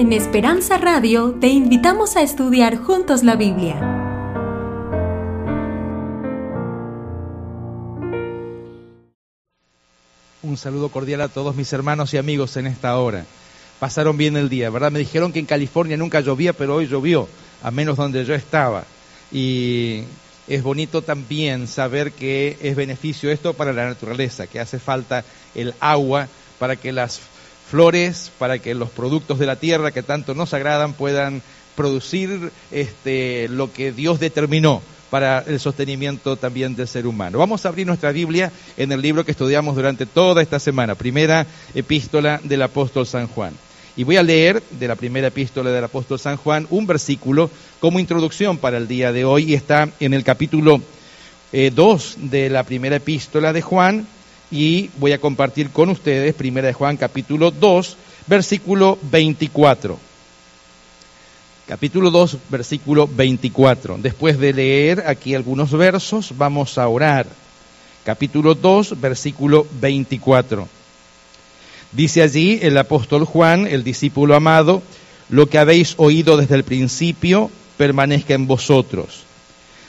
En Esperanza Radio te invitamos a estudiar juntos la Biblia. Un saludo cordial a todos mis hermanos y amigos en esta hora. Pasaron bien el día, ¿verdad? Me dijeron que en California nunca llovía, pero hoy llovió, a menos donde yo estaba. Y es bonito también saber que es beneficio esto para la naturaleza, que hace falta el agua para que las flores, para que los productos de la tierra que tanto nos agradan puedan producir este, lo que Dios determinó para el sostenimiento también del ser humano. Vamos a abrir nuestra Biblia en el libro que estudiamos durante toda esta semana, primera epístola del apóstol San Juan. Y voy a leer de la primera epístola del apóstol San Juan un versículo como introducción para el día de hoy y está en el capítulo 2 eh, de la primera epístola de Juan y voy a compartir con ustedes primera de Juan capítulo 2 versículo 24. Capítulo 2 versículo 24. Después de leer aquí algunos versos vamos a orar. Capítulo 2 versículo 24. Dice allí el apóstol Juan, el discípulo amado, lo que habéis oído desde el principio permanezca en vosotros.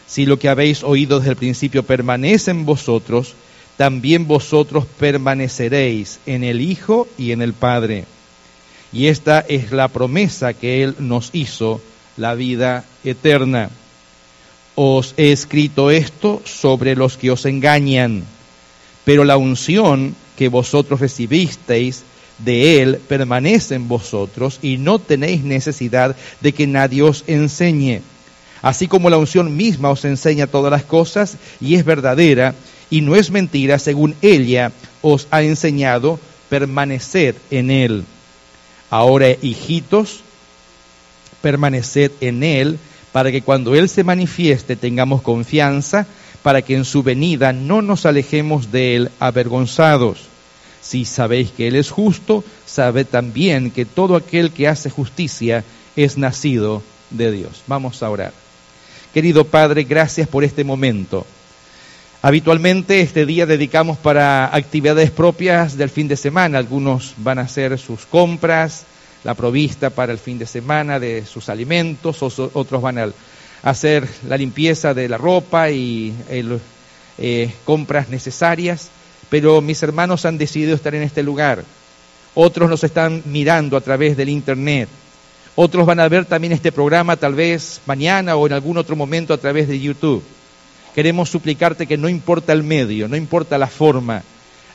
Si lo que habéis oído desde el principio permanece en vosotros, también vosotros permaneceréis en el Hijo y en el Padre. Y esta es la promesa que Él nos hizo, la vida eterna. Os he escrito esto sobre los que os engañan, pero la unción que vosotros recibisteis de Él permanece en vosotros y no tenéis necesidad de que nadie os enseñe. Así como la unción misma os enseña todas las cosas y es verdadera y no es mentira, según ella os ha enseñado, permaneced en Él. Ahora, hijitos, permaneced en Él para que cuando Él se manifieste tengamos confianza, para que en su venida no nos alejemos de Él avergonzados. Si sabéis que Él es justo, sabed también que todo aquel que hace justicia es nacido de Dios. Vamos a orar. Querido Padre, gracias por este momento. Habitualmente este día dedicamos para actividades propias del fin de semana. Algunos van a hacer sus compras, la provista para el fin de semana de sus alimentos, otros van a hacer la limpieza de la ropa y eh, compras necesarias pero mis hermanos han decidido estar en este lugar. Otros nos están mirando a través del Internet. Otros van a ver también este programa tal vez mañana o en algún otro momento a través de YouTube. Queremos suplicarte que no importa el medio, no importa la forma,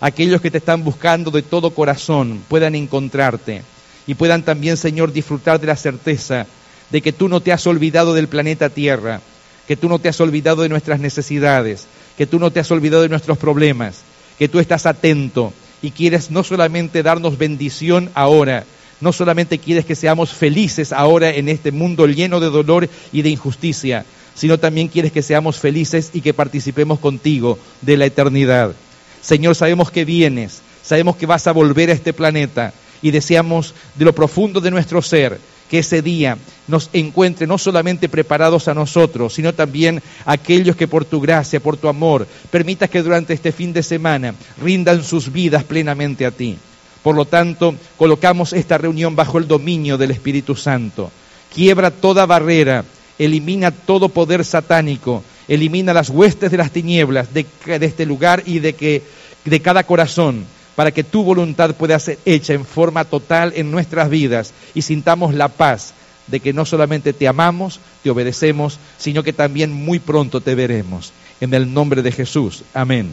aquellos que te están buscando de todo corazón puedan encontrarte y puedan también, Señor, disfrutar de la certeza de que tú no te has olvidado del planeta Tierra, que tú no te has olvidado de nuestras necesidades, que tú no te has olvidado de nuestros problemas, que tú estás atento y quieres no solamente darnos bendición ahora, no solamente quieres que seamos felices ahora en este mundo lleno de dolor y de injusticia, sino también quieres que seamos felices y que participemos contigo de la eternidad. Señor, sabemos que vienes, sabemos que vas a volver a este planeta y deseamos de lo profundo de nuestro ser que ese día nos encuentre no solamente preparados a nosotros, sino también a aquellos que por tu gracia, por tu amor, permitas que durante este fin de semana rindan sus vidas plenamente a ti. Por lo tanto, colocamos esta reunión bajo el dominio del Espíritu Santo. Quiebra toda barrera, elimina todo poder satánico, elimina las huestes de las tinieblas de, este lugar y de, que, de cada corazón para que tu voluntad pueda ser hecha en forma total en nuestras vidas y sintamos la paz de que no solamente te amamos, te obedecemos, sino que también muy pronto te veremos. En el nombre de Jesús. Amén.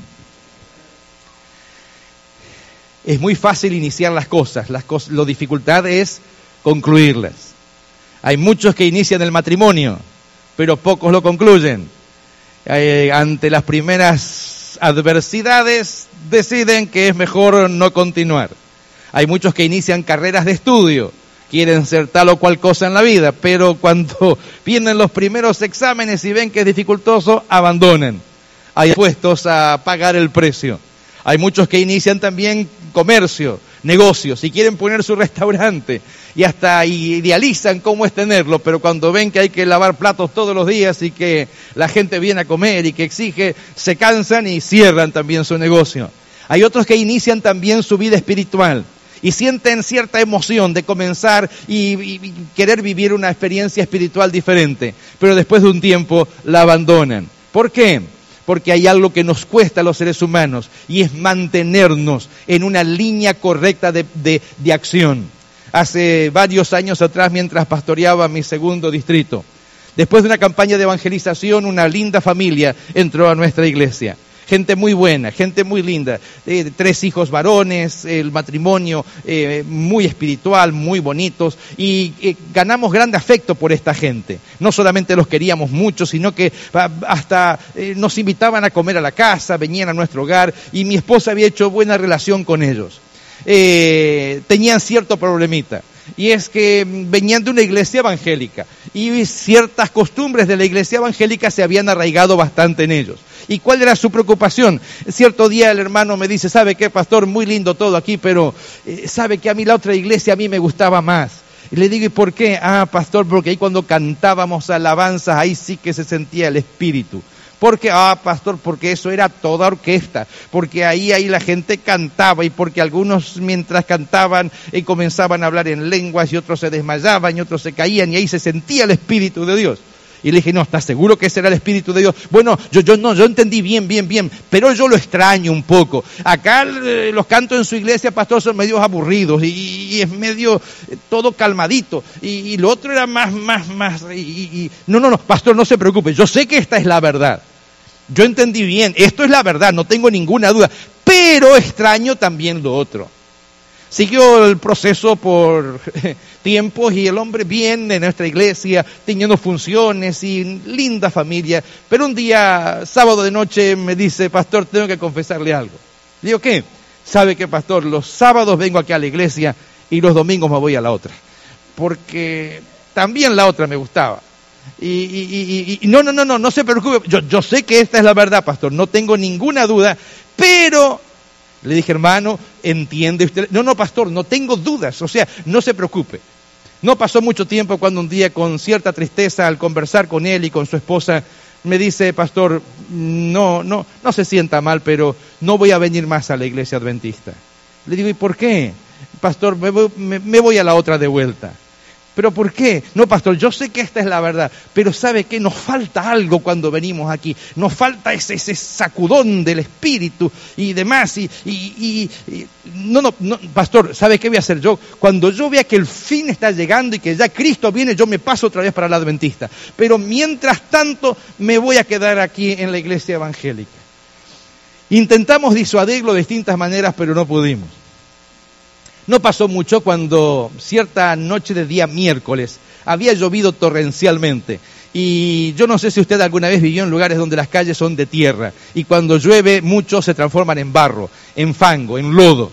Es muy fácil iniciar las cosas, las cosas lo dificultad es concluirlas. Hay muchos que inician el matrimonio, pero pocos lo concluyen. Eh, ante las primeras adversidades deciden que es mejor no continuar. Hay muchos que inician carreras de estudio, quieren ser tal o cual cosa en la vida, pero cuando vienen los primeros exámenes y ven que es dificultoso, abandonan. Hay puestos a pagar el precio. Hay muchos que inician también comercio, negocios, y quieren poner su restaurante y hasta idealizan cómo es tenerlo, pero cuando ven que hay que lavar platos todos los días y que la gente viene a comer y que exige, se cansan y cierran también su negocio. Hay otros que inician también su vida espiritual y sienten cierta emoción de comenzar y, y querer vivir una experiencia espiritual diferente, pero después de un tiempo la abandonan. ¿Por qué? Porque hay algo que nos cuesta a los seres humanos y es mantenernos en una línea correcta de, de, acción. Hace varios años atrás, mientras pastoreaba mi segundo distrito, después de una campaña de evangelización, una linda familia entró a nuestra iglesia gente muy buena, gente muy linda, eh, tres hijos varones, el matrimonio eh, muy espiritual, muy bonitos, y eh, ganamos gran afecto por esta gente. No solamente los queríamos mucho, sino que hasta nos invitaban a comer a la casa, venían a nuestro hogar, y mi esposa había hecho buena relación con ellos. tenían cierto problemita y es que venían de una iglesia evangélica y ciertas costumbres de la iglesia evangélica se habían arraigado bastante en ellos. ¿Y cuál era su preocupación? Cierto día el hermano me dice, ¿sabe qué, pastor? Muy lindo todo aquí, pero eh, ¿sabe que a mí la otra iglesia a mí me gustaba más? Y le digo, ¿y por qué? Ah, pastor, porque ahí cuando cantábamos alabanzas, ahí sí que se sentía el espíritu. Porque, ah, pastor, porque eso era toda orquesta, porque ahí, ahí la gente cantaba y porque algunos mientras cantaban y eh, comenzaban a hablar en lenguas y otros se desmayaban y otros se caían y ahí se sentía el Espíritu de Dios. Y le dije, no, ¿estás seguro que ese era el Espíritu de Dios? Bueno, yo, yo no, yo entendí bien, bien, bien, pero yo lo extraño un poco. Acá eh, los cantos en su iglesia, pastor, son medios aburridos y, es medio eh, todo calmadito. Y, lo otro era más, más, más. y, no, no, no, pastor, no se preocupe, yo sé que esta es la verdad. Yo entendí bien, esto es la verdad, no tengo ninguna duda, pero extraño también lo otro. Siguió el proceso por tiempos y el hombre bien en nuestra iglesia, teniendo funciones y linda familia, pero un día, sábado de noche, me dice, pastor, tengo que confesarle algo. Digo, ¿qué? ¿Sabe qué, pastor? Los sábados vengo aquí a la iglesia y los domingos me voy a la otra, porque también la otra me gustaba. Y, no, no, no, no, no se preocupe. Yo sé que esta es la verdad, pastor, no tengo ninguna duda, pero le dije, hermano, entiende usted. No, no, pastor, no tengo dudas, o sea, no se preocupe. No pasó mucho tiempo cuando un día, con cierta tristeza, al conversar con él y con su esposa, me dice, pastor, no, no, no se sienta mal, pero no voy a venir más a la iglesia adventista. Le digo, ¿y por qué? Pastor, me voy a la otra de vuelta. ¿Pero por qué? No, pastor, yo sé que esta es la verdad, pero ¿sabe qué? Nos falta algo cuando venimos aquí. Nos falta ese, ese sacudón del espíritu y demás. Y, y, no, no, no, pastor, ¿sabe qué voy a hacer yo? Cuando yo vea que el fin está llegando y que ya Cristo viene, yo me paso otra vez para la adventista. Pero mientras tanto, me voy a quedar aquí en la iglesia evangélica. Intentamos disuadirlo de distintas maneras, pero no pudimos. No pasó mucho cuando cierta noche de día miércoles había llovido torrencialmente. Y yo no sé si usted alguna vez vivió en lugares donde las calles son de tierra y cuando llueve muchos se transforman en barro, en fango, en lodo.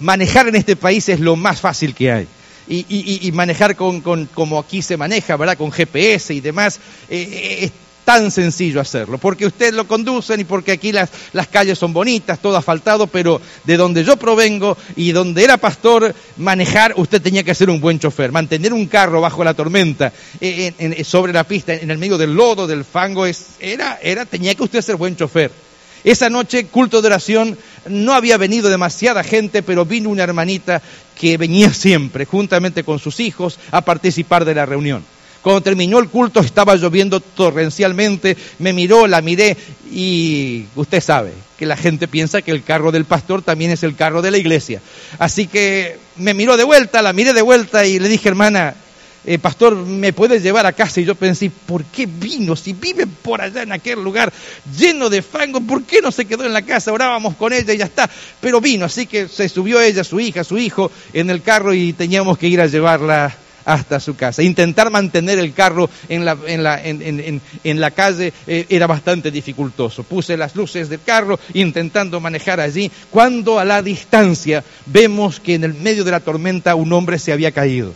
Manejar en este país es lo más fácil que hay. Y, manejar con, como aquí se maneja, ¿verdad? Con GPS y demás, eh, eh, tan sencillo hacerlo, porque usted lo conducen y porque aquí las, las calles son bonitas, todo asfaltado, pero de donde yo provengo y donde era pastor, manejar, usted tenía que ser un buen chofer, mantener un carro bajo la tormenta, eh, sobre la pista, en el medio del lodo, del fango, es, era, era, tenía que usted ser buen chofer. Esa noche, culto de oración, no había venido demasiada gente, pero vino una hermanita que venía siempre, juntamente con sus hijos, a participar de la reunión. Cuando terminó el culto estaba lloviendo torrencialmente, me miró, la miré y usted sabe que la gente piensa que el carro del pastor también es el carro de la iglesia. Así que me miró de vuelta, la miré de vuelta y le dije, hermana, eh, pastor, ¿me puede llevar a casa? Y yo pensé, ¿por qué vino? Si vive por allá en aquel lugar lleno de fango, ¿por qué no se quedó en la casa? Orábamos con ella y ya está. Pero vino, así que se subió ella, su hija, su hijo en el carro y teníamos que ir a llevarla hasta su casa. Intentar mantener el carro en la, en la, en, en, la calle eh, era bastante dificultoso. Puse las luces del carro intentando manejar allí, cuando a la distancia vemos que en el medio de la tormenta un hombre se había caído.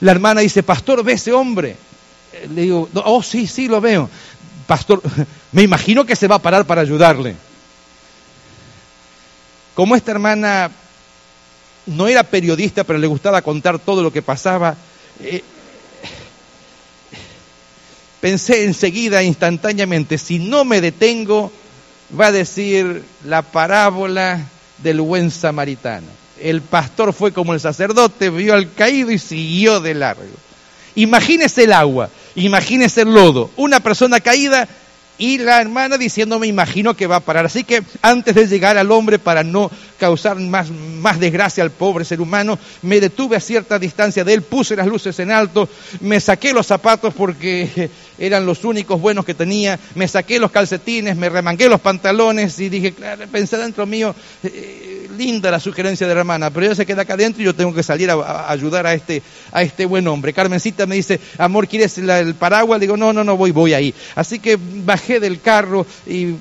La hermana dice, pastor, ¿ve ese hombre? Eh, le digo, oh, sí, sí, lo veo. Pastor, me imagino que se va a parar para ayudarle. Como esta hermana no era periodista, pero le gustaba contar todo lo que pasaba. Eh, pensé enseguida, instantáneamente, si no me detengo, va a decir la parábola del buen samaritano. el pastor fue como el sacerdote, vio al caído y siguió de largo. Imagínese el agua, imagínese el lodo, una persona caída y la hermana diciendo, me imagino que va a parar. Así que antes de llegar al hombre, para no causar más, más desgracia al pobre ser humano, me detuve a cierta distancia de él, puse las luces en alto, me saqué los zapatos porque eran los únicos buenos que tenía, me saqué los calcetines, me remangué los pantalones y dije, claro, pensé dentro mío, eh, linda la sugerencia de la hermana, pero ella se queda acá adentro y yo tengo que salir a, ayudar a este, a este buen hombre. Carmencita me dice, amor, ¿quieres el paraguas? Le digo, no, no, no, voy, voy ahí. Así que bajé del carro y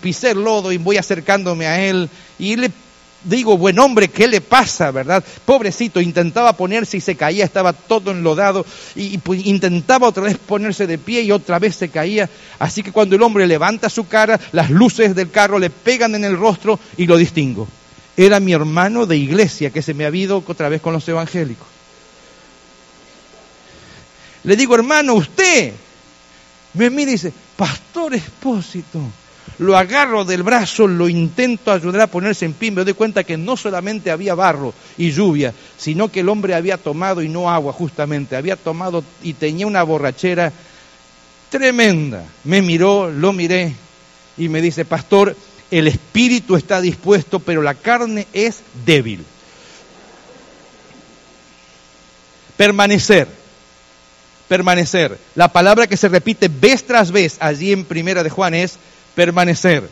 pisé el lodo y voy acercándome a él y le digo, buen hombre, ¿qué le pasa, verdad? Pobrecito, intentaba ponerse y se caía, estaba todo enlodado y, pues, intentaba otra vez ponerse de pie y otra vez se caía. Así que cuando el hombre levanta su cara, las luces del carro le pegan en el rostro y lo distingo. Era mi hermano de iglesia que se me ha ido otra vez con los evangélicos. Le digo, hermano, usted, me mira y dice, Pastor Espósito, lo agarro del brazo, lo intento ayudar a ponerse en pie, me doy cuenta que no solamente había barro y lluvia, sino que el hombre había tomado y no agua justamente, había tomado y tenía una borrachera tremenda. Me miró, lo miré y me dice, pastor, el espíritu está dispuesto, pero la carne es débil. Permanecer permanecer. La palabra que se repite vez tras vez allí en Primera de Juan es permanecer.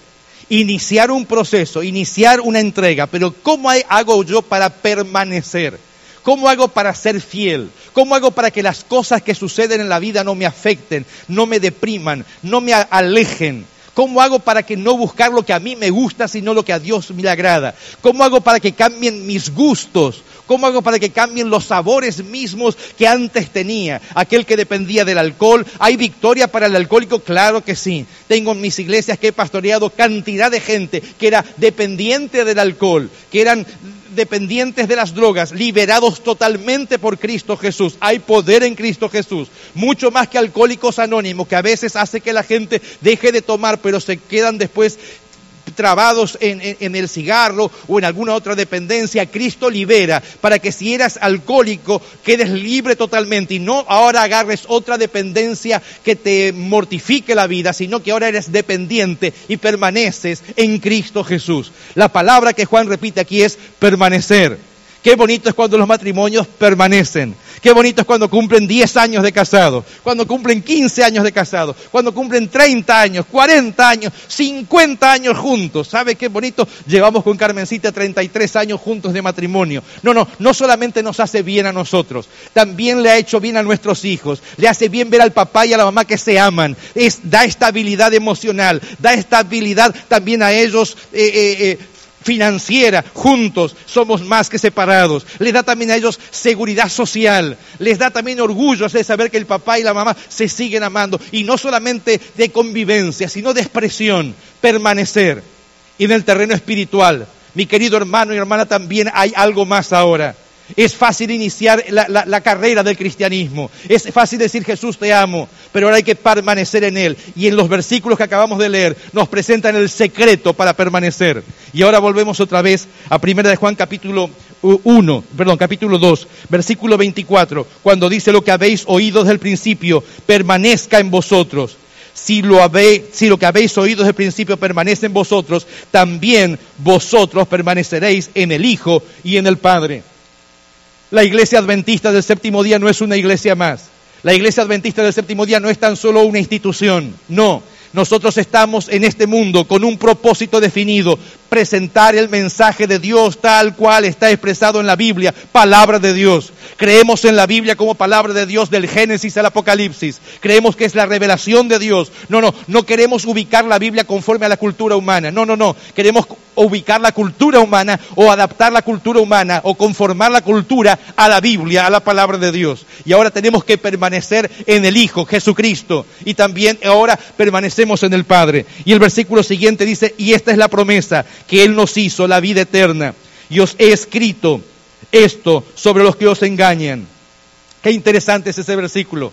Iniciar un proceso, iniciar una entrega. Pero ¿cómo hago yo para permanecer? ¿Cómo hago para ser fiel? ¿Cómo hago para que las cosas que suceden en la vida no me afecten, no me depriman, no me alejen? ¿Cómo hago para que no buscar lo que a mí me gusta, sino lo que a Dios me agrada? ¿Cómo hago para que cambien mis gustos? ¿Cómo hago para que cambien los sabores mismos que antes tenía? Aquel que dependía del alcohol. ¿Hay victoria para el alcohólico? Claro que sí. Tengo en mis iglesias que he pastoreado cantidad de gente que era dependiente del alcohol, que eran dependientes de las drogas, liberados totalmente por Cristo Jesús. Hay poder en Cristo Jesús, mucho más que alcohólicos anónimos, que a veces hace que la gente deje de tomar, pero se quedan después trabados en, el cigarro o en alguna otra dependencia, Cristo libera para que si eras alcohólico quedes libre totalmente y no ahora agarres otra dependencia que te mortifique la vida, sino que ahora eres dependiente y permaneces en Cristo Jesús. La palabra que Juan repite aquí es permanecer. Qué bonito es cuando los matrimonios permanecen. Qué bonito es cuando cumplen 10 años de casado, cuando cumplen 15 años de casado, cuando cumplen 30 años, 40 años, 50 años juntos. ¿Sabe qué bonito? Llevamos con Carmencita 33 años juntos de matrimonio. No, no, no solamente nos hace bien a nosotros, también le ha hecho bien a nuestros hijos. Le hace bien ver al papá y a la mamá que se aman. Da estabilidad emocional, da estabilidad también a ellos eh, eh, eh, financiera, juntos somos más que separados. Les da también a ellos seguridad social, les da también orgullo de saber que el papá y la mamá se siguen amando. Y no solamente de convivencia, sino de expresión, permanecer. Y en el terreno espiritual, mi querido hermano y hermana, también hay algo más ahora. Es fácil iniciar la, carrera del cristianismo. Es fácil decir Jesús te amo, pero ahora hay que permanecer en Él. Y en los versículos que acabamos de leer nos presentan el secreto para permanecer. Y ahora volvemos otra vez a 1 de Juan capítulo 1, perdón, capítulo 2, versículo 24, cuando dice lo que habéis oído desde el principio, permanezca en vosotros. Si lo, si lo que habéis oído desde el principio permanece en vosotros, también vosotros permaneceréis en el Hijo y en el Padre. La iglesia adventista del séptimo día no es una iglesia más. La iglesia adventista del séptimo día no es tan solo una institución, no. Nosotros estamos en este mundo con un propósito definido, presentar el mensaje de Dios tal cual está expresado en la Biblia, palabra de Dios. Creemos en la Biblia como palabra de Dios del Génesis al Apocalipsis. Creemos que es la revelación de Dios. No, no, no queremos ubicar la Biblia conforme a la cultura humana. No, no, no. Queremos ubicar la cultura humana o adaptar la cultura humana o conformar la cultura a la Biblia, a la palabra de Dios. Y ahora tenemos que permanecer en el Hijo, Jesucristo. Y también ahora permanecemos en el Padre. Y el versículo siguiente dice, y esta es la promesa que Él nos hizo, la vida eterna. Y os he escrito esto sobre los que os engañan. Qué interesante es ese versículo.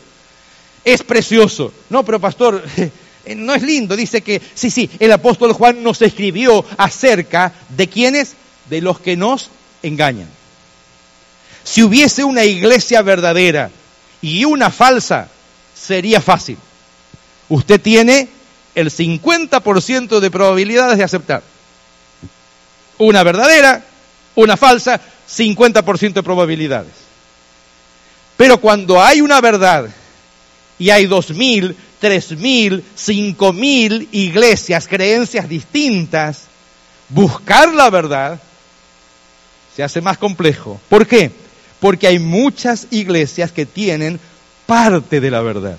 Es precioso. No, pero pastor, no es lindo. Dice que, sí, sí, el apóstol Juan nos escribió acerca de quiénes, de los que nos engañan. Si hubiese una iglesia verdadera y una falsa, sería fácil. Usted tiene el 50% de probabilidades de aceptar. Una verdadera, una falsa, 50% de probabilidades. Pero cuando hay una verdad y hay dos mil, tres mil, cinco mil iglesias, creencias distintas, buscar la verdad se hace más complejo. ¿Por qué? Porque hay muchas iglesias que tienen parte de la verdad.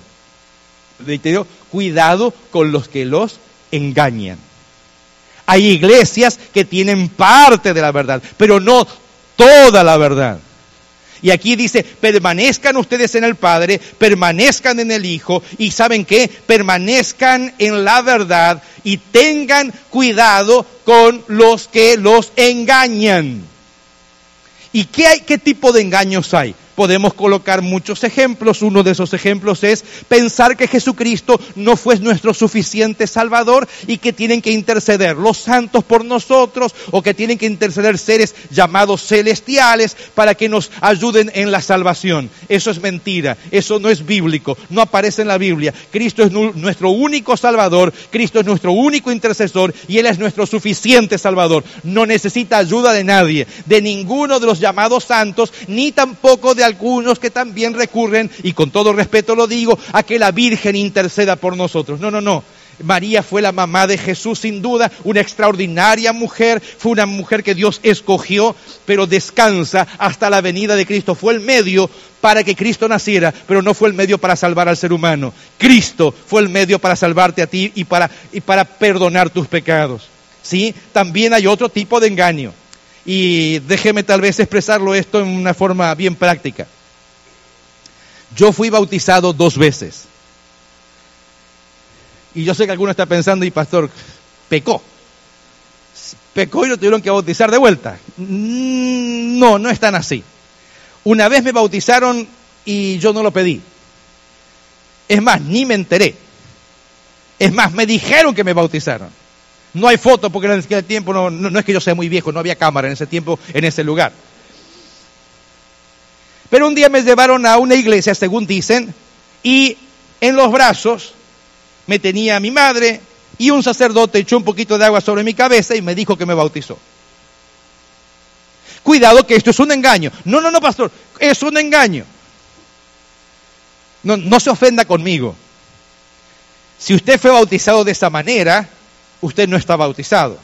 cuidado con los que los engañan. Hay iglesias que tienen parte de la verdad, pero no toda la verdad. Y aquí dice, permanezcan ustedes en el Padre, permanezcan en el Hijo y saben qué, permanezcan en la verdad y tengan cuidado con los que los engañan. ¿Y qué, hay, qué tipo de engaños hay? Podemos colocar muchos ejemplos. Uno de esos ejemplos es pensar que Jesucristo no fue nuestro suficiente Salvador y que tienen que interceder los santos por nosotros o que tienen que interceder seres llamados celestiales para que nos ayuden en la salvación. Eso es mentira. Eso no es bíblico. No aparece en la Biblia. Cristo es nuestro único Salvador. Cristo es nuestro único intercesor y Él es nuestro suficiente Salvador. No necesita ayuda de nadie, de ninguno de los llamados santos, ni tampoco de algunos que también recurren, y con todo respeto lo digo, a que la Virgen interceda por nosotros. No, no, no. María fue la mamá de Jesús sin duda, una extraordinaria mujer, fue una mujer que Dios escogió, pero descansa hasta la venida de Cristo. Fue el medio para que Cristo naciera, pero no fue el medio para salvar al ser humano. Cristo fue el medio para salvarte a ti y para, y para perdonar tus pecados. ¿Sí? También hay otro tipo de engaño. Y déjeme tal vez expresarlo esto en una forma bien práctica. Yo fui bautizado dos veces. Y yo sé que alguno está pensando, y pastor, pecó. Pecó y lo tuvieron que bautizar de vuelta. Mm, no, no es tan así. Una vez me bautizaron y yo no lo pedí. Es más, ni me enteré. Es más, me dijeron que me bautizaron. No hay foto porque en ese tiempo no, no, es que yo sea muy viejo, no había cámara en ese tiempo, en ese lugar. Pero un día me llevaron a una iglesia, según dicen, y en los brazos me tenía mi madre y un sacerdote echó un poquito de agua sobre mi cabeza y me dijo que me bautizó. Cuidado que esto es un engaño. No, no, no, pastor, es un engaño. No, no se ofenda conmigo. Si usted fue bautizado de esa manera, usted no está bautizado.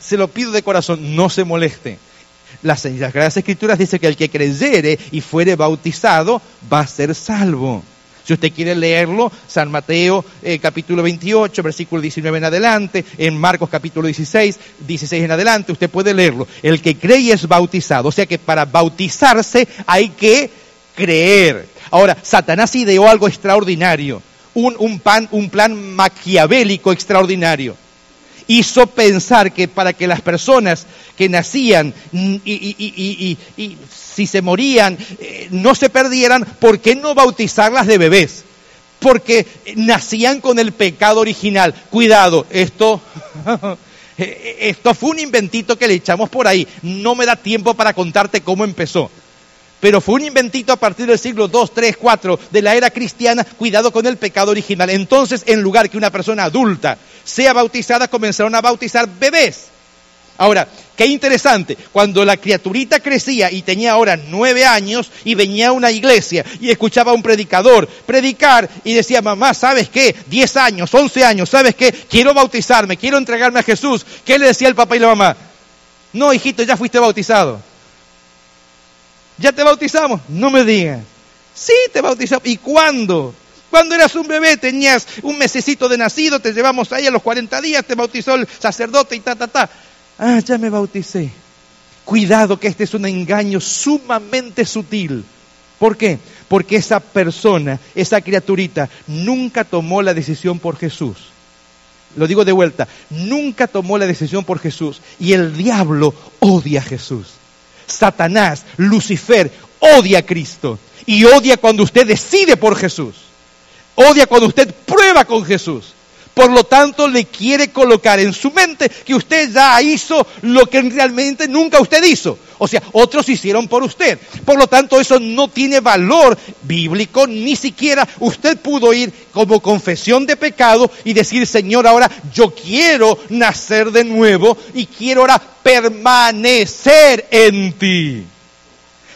Se lo pido de corazón, no se moleste. Las, Sagradas Escrituras dice que el que creyere y fuere bautizado va a ser salvo. Si usted quiere leerlo, San Mateo eh, capítulo 28, versículo 19 en adelante, en Marcos capítulo 16, 16 en adelante, usted puede leerlo. El que cree es bautizado. O sea que para bautizarse hay que creer. Ahora, Satanás ideó algo extraordinario, un, un, pan, un plan maquiavélico extraordinario hizo pensar que para que las personas que nacían y, si se morían eh, no se perdieran, ¿por qué no bautizarlas de bebés? Porque nacían con el pecado original. Cuidado, esto... Esto fue un inventito que le echamos por ahí. No me da tiempo para contarte cómo empezó. Pero fue un inventito a partir del siglo 2, 3, 4 de la era cristiana, cuidado con el pecado original. Entonces, en lugar que una persona adulta sea bautizada, comenzaron a bautizar bebés. Ahora, qué interesante, cuando la criaturita crecía y tenía ahora nueve años y venía a una iglesia y escuchaba a un predicador predicar y decía, mamá, ¿sabes qué? Diez años, once años, ¿sabes qué? Quiero bautizarme, quiero entregarme a Jesús. ¿Qué le decía el papá y la mamá? No, hijito, ya fuiste bautizado. ¿Ya te bautizamos? No me digas. Sí, te bautizamos. ¿Y cuándo? Cuando eras un bebé, tenías un mesecito de nacido, te llevamos ahí a los 40 días, te bautizó el sacerdote y ta, ta, ta. Ah, ya me bauticé. Cuidado que este es un engaño sumamente sutil. ¿Por qué? Porque esa persona, esa criaturita, nunca tomó la decisión por Jesús. Lo digo de vuelta, nunca tomó la decisión por Jesús. Y el diablo odia a Jesús. Satanás, Lucifer, odia a Cristo y odia cuando usted decide por Jesús. Odia cuando usted prueba con Jesús. Por lo tanto, le quiere colocar en su mente que usted ya hizo lo que realmente nunca usted hizo. O sea, otros hicieron por usted. Por lo tanto, eso no tiene valor bíblico, ni siquiera usted pudo ir como confesión de pecado y decir, Señor, ahora yo quiero nacer de nuevo y quiero ahora permanecer en ti.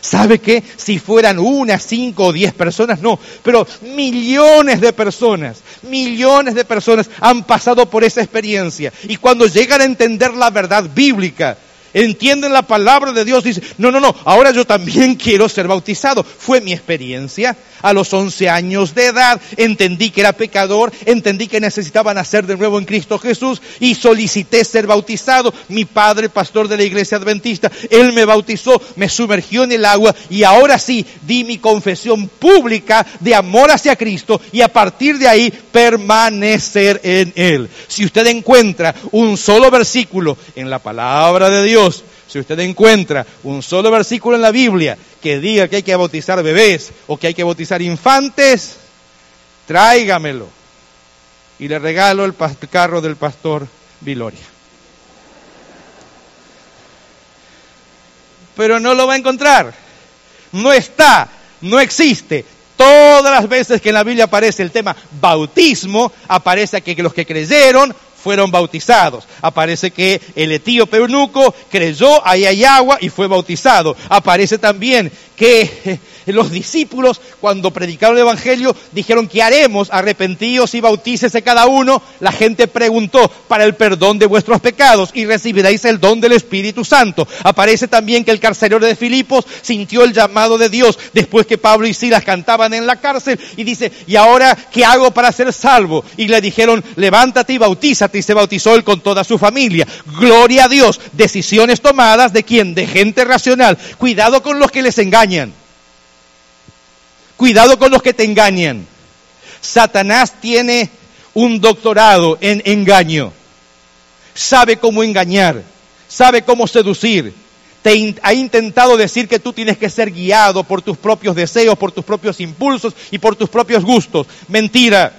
¿Sabe qué? Si fueran una, cinco o diez personas, no, pero millones de personas, millones de personas han pasado por esa experiencia. Y cuando llegan a entender la verdad bíblica, entienden la palabra de Dios, dicen, no, no, no, ahora yo también quiero ser bautizado. Fue mi experiencia. A los 11 años de edad entendí que era pecador, entendí que necesitaba nacer de nuevo en Cristo Jesús y solicité ser bautizado. Mi padre, pastor de la iglesia adventista, él me bautizó, me sumergió en el agua y ahora sí di mi confesión pública de amor hacia Cristo y a partir de ahí permanecer en él. Si usted encuentra un solo versículo en la palabra de Dios, si usted encuentra un solo versículo en la Biblia que diga que hay que bautizar bebés o que hay que bautizar infantes, tráigamelo. Y le regalo el carro del pastor Viloria. Pero no lo va a encontrar. No está, no existe. Todas las veces que en la Biblia aparece el tema bautismo, aparece que los que creyeron fueron bautizados. Aparece que el etíope eunuco creyó, ahí hay agua y fue bautizado. Aparece también que los discípulos cuando predicaron el Evangelio dijeron que haremos, arrepentidos y bautícese cada uno. La gente preguntó para el perdón de vuestros pecados y recibiréis el don del Espíritu Santo. Aparece también que el carcelero de Filipos sintió el llamado de Dios después que Pablo y Silas cantaban en la cárcel y dice, ¿y ahora qué hago para ser salvo? Y le dijeron, levántate y bautízate y se bautizó él con toda su familia. Gloria a Dios. Decisiones tomadas de quién? De gente racional. Cuidado con los que les engañan. Cuidado con los que te engañan. Satanás tiene un doctorado en engaño. Sabe cómo engañar, sabe cómo seducir. Te ha intentado decir que tú tienes que ser guiado por tus propios deseos, por tus propios impulsos y por tus propios gustos. Mentira.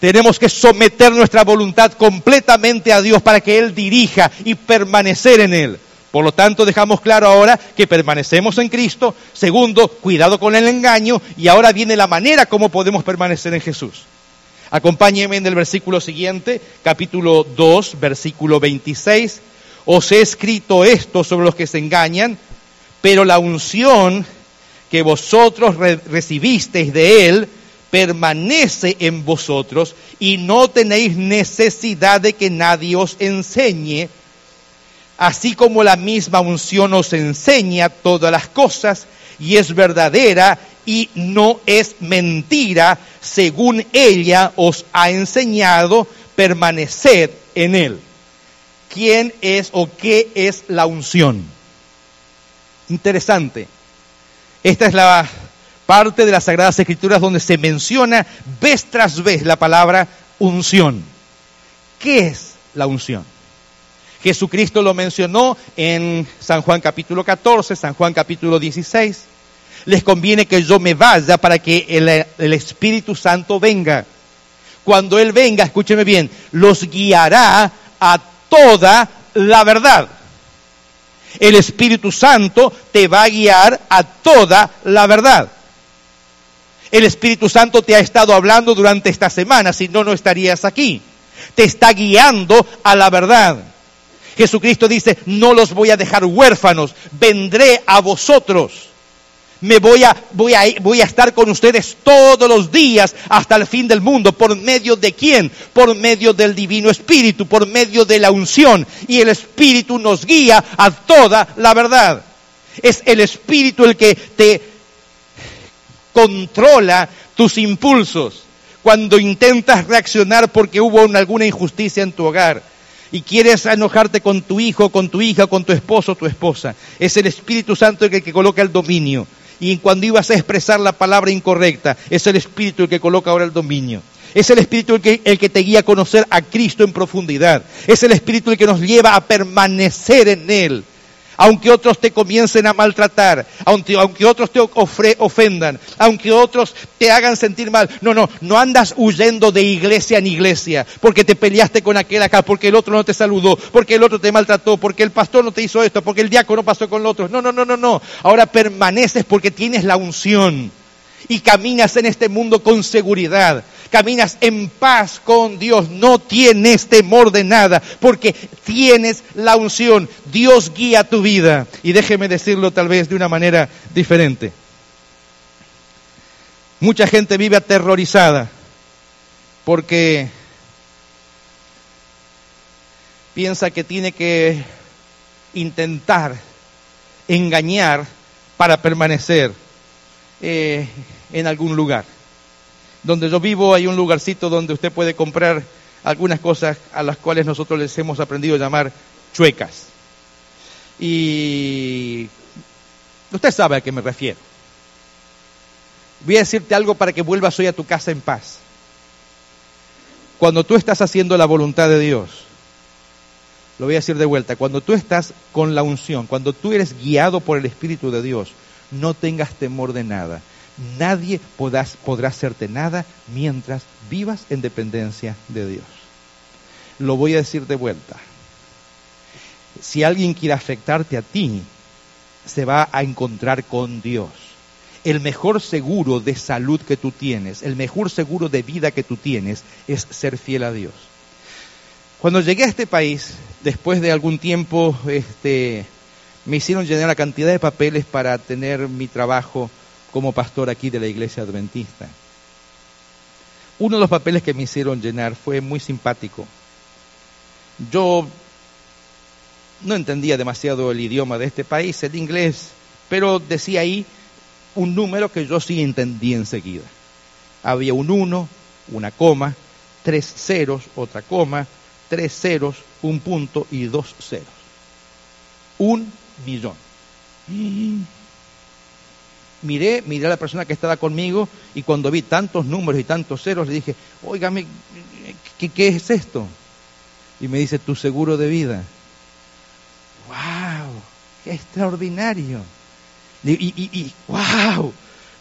Tenemos que someter nuestra voluntad completamente a Dios para que Él dirija y permanecer en Él. Por lo tanto, dejamos claro ahora que permanecemos en Cristo. Segundo, cuidado con el engaño. Y ahora viene la manera como podemos permanecer en Jesús. Acompáñenme en el versículo siguiente, capítulo 2, versículo 26. Os he escrito esto sobre los que se engañan, pero la unción que vosotros recibisteis de Él permanece en vosotros y no tenéis necesidad de que nadie os enseñe así como la misma unción nos enseña todas las cosas y es verdadera y no es mentira, según ella os ha enseñado, permanecer en él. ¿Quién es o qué es la unción? Interesante. Esta es la parte de las Sagradas Escrituras donde se menciona vez tras vez la palabra unción. ¿Qué es la unción? Jesucristo lo mencionó en San Juan capítulo 14, San Juan capítulo 16. Les conviene que yo me vaya para que el, el Espíritu Santo venga. Cuando Él venga, escúcheme bien, los guiará a toda la verdad. El Espíritu Santo te va a guiar a toda la verdad. El Espíritu Santo te ha estado hablando durante esta semana, si no, no estarías aquí. Te está guiando a la verdad. Jesucristo dice, no los voy a dejar huérfanos, vendré a vosotros. Me voy a, voy, a, voy a estar con ustedes todos los días hasta el fin del mundo. ¿Por medio de quién? Por medio del Divino Espíritu, por medio de la unción. Y el Espíritu nos guía a toda la verdad. Es el Espíritu el que te controla tus impulsos cuando intentas reaccionar porque hubo alguna injusticia en tu hogar y quieres enojarte con tu hijo, con tu hija, con tu esposo tu esposa. Es el Espíritu Santo el que coloca el dominio. Y cuando ibas a expresar la palabra incorrecta, es el Espíritu el que coloca ahora el dominio. Es el Espíritu el que, el que te guía a conocer a Cristo en profundidad. Es el Espíritu el que nos lleva a permanecer en Él aunque otros te comiencen a maltratar, aunque, otros te ofendan, aunque otros te hagan sentir mal. No, no, no andas huyendo de iglesia en iglesia, porque te peleaste con aquel acá, porque el otro no te saludó, porque el otro te maltrató, porque el pastor no te hizo esto, porque el diácono pasó con el otro. No, no, no, no, no. Ahora permaneces porque tienes la unción y caminas en este mundo con seguridad, caminas en paz con Dios, no tienes temor de nada, porque tienes la unción, Dios guía tu vida. Y déjeme decirlo tal vez de una manera diferente. Mucha gente vive aterrorizada porque piensa que tiene que intentar engañar para permanecer. Eh, en algún lugar. Donde yo vivo hay un lugarcito donde usted puede comprar algunas cosas a las cuales nosotros les hemos aprendido a llamar chuecas. Y usted sabe a qué me refiero. Voy a decirte algo para que vuelvas hoy a tu casa en paz. Cuando tú estás haciendo la voluntad de Dios, lo voy a decir de vuelta, cuando tú estás con la unción, cuando tú eres guiado por el Espíritu de Dios, no tengas temor de nada. Nadie podrá hacerte nada mientras vivas en dependencia de Dios. Lo voy a decir de vuelta. Si alguien quiere afectarte a ti, se va a encontrar con Dios. El mejor seguro de salud que tú tienes, el mejor seguro de vida que tú tienes es ser fiel a Dios. Cuando llegué a este país, después de algún tiempo, este, me hicieron llenar la cantidad de papeles para tener mi trabajo como pastor aquí de la iglesia adventista. Uno de los papeles que me hicieron llenar fue muy simpático. Yo no entendía demasiado el idioma de este país, el inglés, pero decía ahí un número que yo sí entendí enseguida. Había un uno, una coma, tres ceros, otra coma, tres ceros, un punto y dos ceros. Un millón miré, miré a la persona que estaba conmigo y cuando vi tantos números y tantos ceros le dije, óigame, ¿qué, qué es esto? Y me dice, tu seguro de vida. ¡Wow! ¡Qué extraordinario! Y, y, y, ¡wow!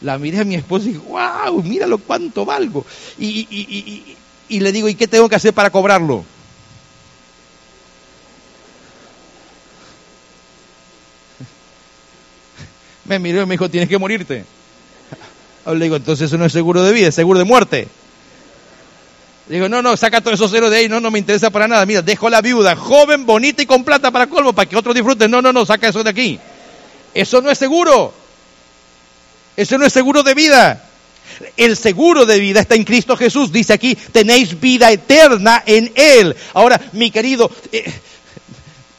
La miré a mi esposa y dije, ¡wow! Míralo cuánto valgo. Y, y le digo, ¿y qué tengo que hacer para cobrarlo? Me miró y me dijo, tienes que morirte. Le digo, entonces eso no es seguro de vida, es seguro de muerte. Le digo, no, no, saca todos esos ceros de ahí, no, no me interesa para nada. Mira, dejo a la viuda, joven, bonita y con plata para colmo, para que otros disfruten. No, no, no, saca eso de aquí. Eso no es seguro. Eso no es seguro de vida. El seguro de vida está en Cristo Jesús. Dice aquí, tenéis vida eterna en Él. Ahora, mi querido, eh,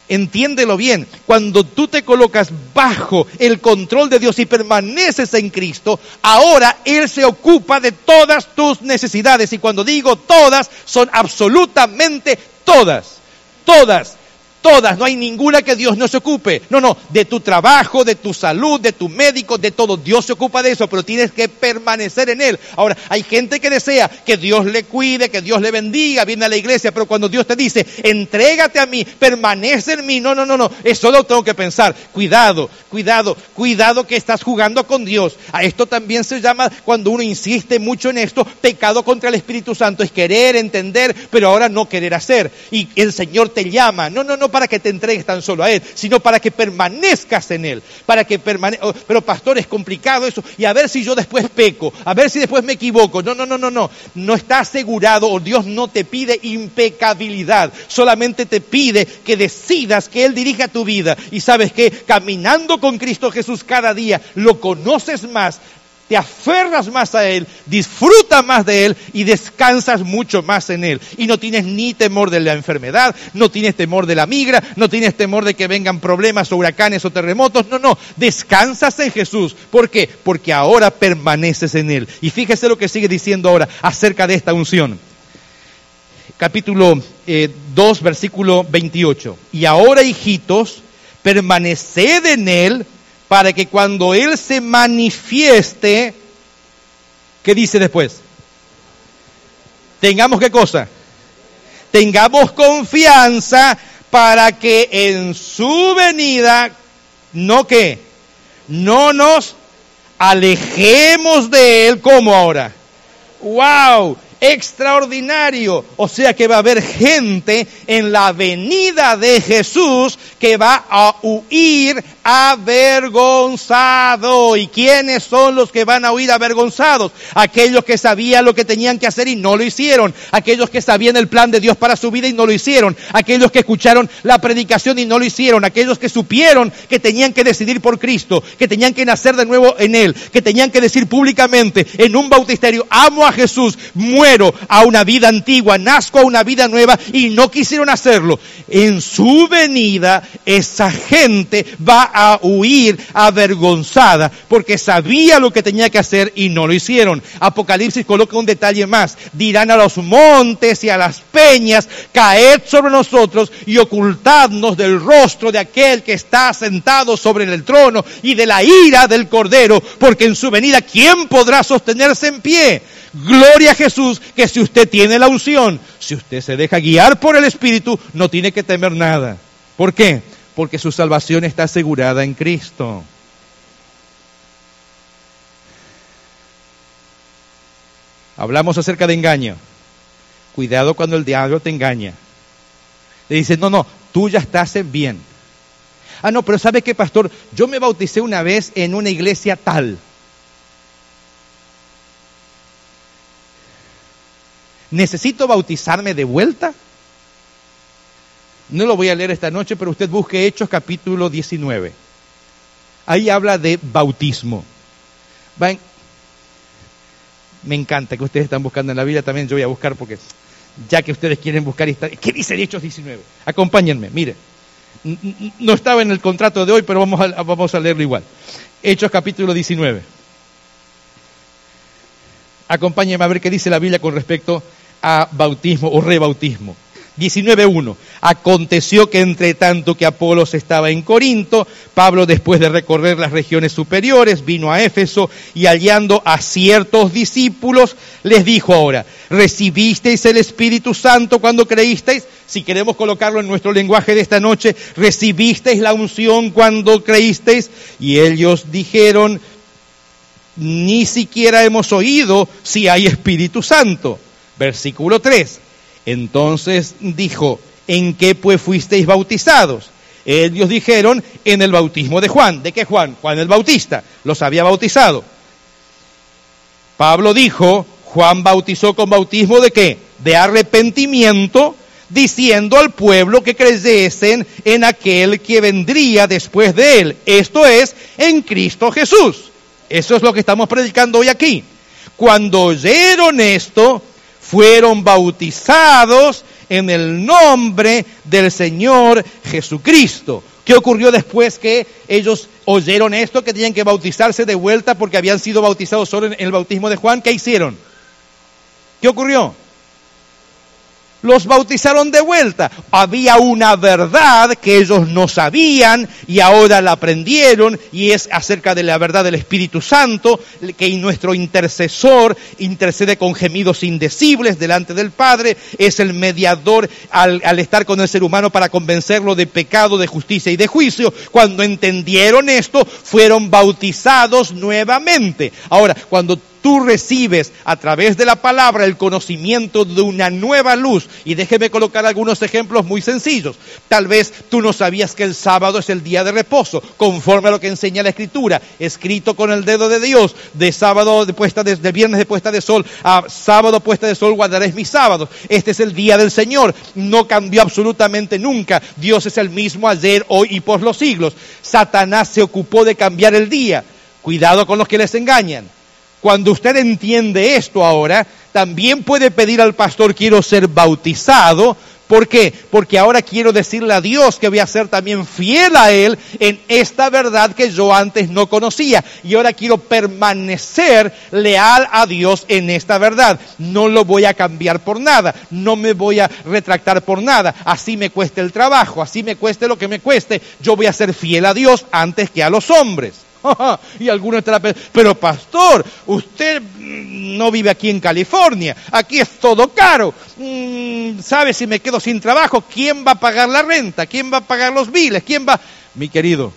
Entiéndelo bien, cuando tú te colocas bajo el control de Dios y permaneces en Cristo, ahora Él se ocupa de todas tus necesidades. Y cuando digo todas, son absolutamente todas, todas todas, no hay ninguna que Dios no se ocupe. No, no, de tu trabajo, de tu salud, de tu médico, de todo. Dios se ocupa de eso, pero tienes que permanecer en Él. Ahora, hay gente que desea que Dios le cuide, que Dios le bendiga, viene a la iglesia, pero cuando Dios te dice, entrégate a mí, permanece en mí, no, no, no, no, eso lo tengo que pensar. Cuidado, cuidado, cuidado que estás jugando con Dios. A esto también se llama, cuando uno insiste mucho en esto, pecado contra el Espíritu Santo. Es querer, entender, pero ahora no querer hacer. Y el Señor te llama. No, no, no, para que te entregues tan solo a Él, sino para que permanezcas en Él. Para que permane oh, Pero pastor, es complicado eso. Y a ver si yo después peco, a ver si después me equivoco. No, no, no, no, no. No está asegurado o Dios no te pide impecabilidad. Solamente te pide que decidas que Él dirija tu vida. Y sabes que caminando con Cristo Jesús cada día, lo conoces más, te aferras más a Él, disfrutas más de Él y descansas mucho más en Él. Y no tienes ni temor de la enfermedad, no tienes temor de la migra, no tienes temor de que vengan problemas o huracanes o terremotos. No, no, descansas en Jesús. ¿Por qué? Porque ahora permaneces en Él. Y fíjese lo que sigue diciendo ahora acerca de esta unción. Capítulo 2, eh, versículo 28. Y ahora, hijitos, permaneced en Él para que cuando Él se manifieste, ¿qué dice después? Tengamos qué cosa? Tengamos confianza para que en su venida no que, no nos alejemos de Él como ahora. ¡Wow! Extraordinario. O sea que va a haber gente en la venida de Jesús que va a huir avergonzado. ¿Y quiénes son los que van a huir avergonzados? Aquellos que sabían lo que tenían que hacer y no lo hicieron. Aquellos que sabían el plan de Dios para su vida y no lo hicieron. Aquellos que escucharon la predicación y no lo hicieron. Aquellos que supieron que tenían que decidir por Cristo, que tenían que nacer de nuevo en Él, que tenían que decir públicamente en un bautisterio, amo a Jesús, a una vida antigua, nazco a una vida nueva y no quisieron hacerlo. En su venida, esa gente va a huir avergonzada porque sabía lo que tenía que hacer y no lo hicieron. Apocalipsis coloca un detalle más. Dirán a los montes y a las peñas, caed sobre nosotros y ocultadnos del rostro de aquel que está sentado sobre el trono y de la ira del cordero, porque en su venida, ¿quién podrá sostenerse en pie? Gloria a Jesús, que si usted tiene la unción, si usted se deja guiar por el Espíritu, no tiene que temer nada. ¿Por qué? porque su salvación está asegurada en Cristo. Hablamos acerca de engaño. Cuidado cuando el diablo te engaña. Le dice, no, no, tú ya estás bien. Ah, no, pero ¿sabe qué, pastor? Yo me bauticé una vez en una iglesia tal. ¿Necesito bautizarme de vuelta? No lo voy a leer esta noche, pero usted busque Hechos capítulo 19. Ahí habla de bautismo. me encanta que ustedes están buscando en la Biblia, también yo voy a buscar porque ya que ustedes quieren buscar, ¿qué dice Hechos 19? Acompáñenme, mire. No estaba en el contrato de hoy, pero vamos a, vamos a leerlo igual. Hechos capítulo 19. Acompáñenme a ver qué dice la Biblia con respecto a bautismo o rebautismo. 19.1. Aconteció que entre tanto que Apolos estaba en Corinto, Pablo después de recorrer las regiones superiores vino a Éfeso y hallando a ciertos discípulos les dijo ahora, ¿recibisteis el Espíritu Santo cuando creísteis? Si queremos colocarlo en nuestro lenguaje de esta noche, ¿recibisteis la unción cuando creísteis? Y ellos dijeron, ni siquiera hemos oído si hay Espíritu Santo. Versículo 3. Entonces dijo, ¿en qué pues fuisteis bautizados? Ellos dijeron, en el bautismo de Juan. ¿De qué Juan? Juan el Bautista. Los había bautizado. Pablo dijo, Juan bautizó con bautismo de qué? De arrepentimiento, diciendo al pueblo que creyesen en aquel que vendría después de él. Esto es, en Cristo Jesús. Eso es lo que estamos predicando hoy aquí. Cuando oyeron esto, fueron bautizados en el nombre del Señor Jesucristo. ¿Qué ocurrió después que ellos oyeron esto, que tenían que bautizarse de vuelta porque habían sido bautizados solo en el bautismo de Juan? ¿Qué hicieron? ¿Qué ocurrió? Los bautizaron de vuelta. Había una verdad que ellos no sabían y ahora la aprendieron y es acerca de la verdad del Espíritu Santo, que nuestro intercesor intercede con gemidos indecibles delante del Padre, es el mediador al, al estar con el ser humano para convencerlo de pecado, de justicia y de juicio. Cuando entendieron esto, fueron bautizados nuevamente. Ahora, cuando tú recibes a través de la palabra el conocimiento de una nueva luz. Y déjeme colocar algunos ejemplos muy sencillos. Tal vez tú no sabías que el sábado es el día de reposo, conforme a lo que enseña la escritura, escrito con el dedo de Dios, de sábado de puesta de, viernes de puesta de sol a sábado puesta de sol guardaréis mis sábados. Este es el día del Señor. No cambió absolutamente nunca. Dios es el mismo ayer, hoy y por los siglos. Satanás se ocupó de cambiar el día. Cuidado con los que les engañan. Cuando usted entiende esto ahora, también puede pedir al pastor, quiero ser bautizado. ¿Por qué? Porque ahora quiero decirle a Dios que voy a ser también fiel a Él en esta verdad que yo antes no conocía. Y ahora quiero permanecer leal a Dios en esta verdad. No lo voy a cambiar por nada. No me voy a retractar por nada. Así me cueste el trabajo, así me cueste lo que me cueste. Yo voy a ser fiel a Dios antes que a los hombres. y algunos estarán pero pastor, usted mm, no vive aquí en California, aquí es todo caro. Mm, ¿Sabe si me quedo sin trabajo? ¿Quién va a pagar la renta? ¿Quién va a pagar los biles? ¿Quién va? Mi querido,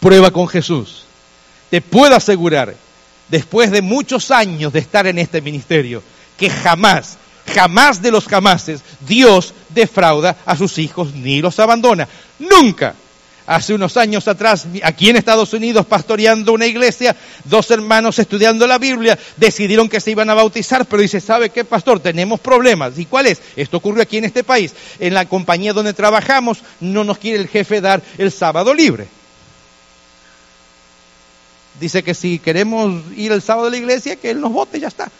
prueba con Jesús. Te puedo asegurar, después de muchos años de estar en este ministerio, que jamás, jamás de los jamases, Dios defrauda a sus hijos ni los abandona. Nunca. Hace unos años atrás, aquí en Estados Unidos, pastoreando una iglesia, dos hermanos estudiando la Biblia, decidieron que se iban a bautizar, pero dice, ¿sabe qué, pastor? Tenemos problemas. ¿Y cuál es? Esto ocurrió aquí en este país. En la compañía donde trabajamos, no nos quiere el jefe dar el sábado libre. Dice que si queremos ir el sábado a la iglesia, que él nos vote, ya está.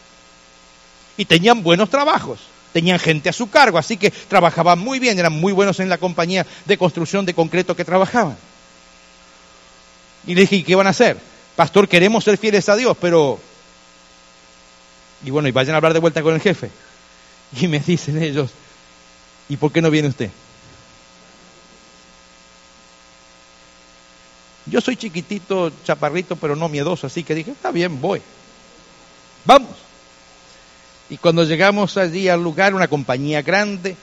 Y tenían buenos trabajos tenían gente a su cargo, así que trabajaban muy bien, eran muy buenos en la compañía de construcción de concreto que trabajaban. Y le dije, ¿y qué van a hacer? Pastor, queremos ser fieles a Dios, pero... Y bueno, y vayan a hablar de vuelta con el jefe. Y me dicen ellos, ¿y por qué no viene usted? Yo soy chiquitito, chaparrito, pero no miedoso, así que dije, está bien, voy. Vamos. Y cuando llegamos allí al lugar, una compañía grande,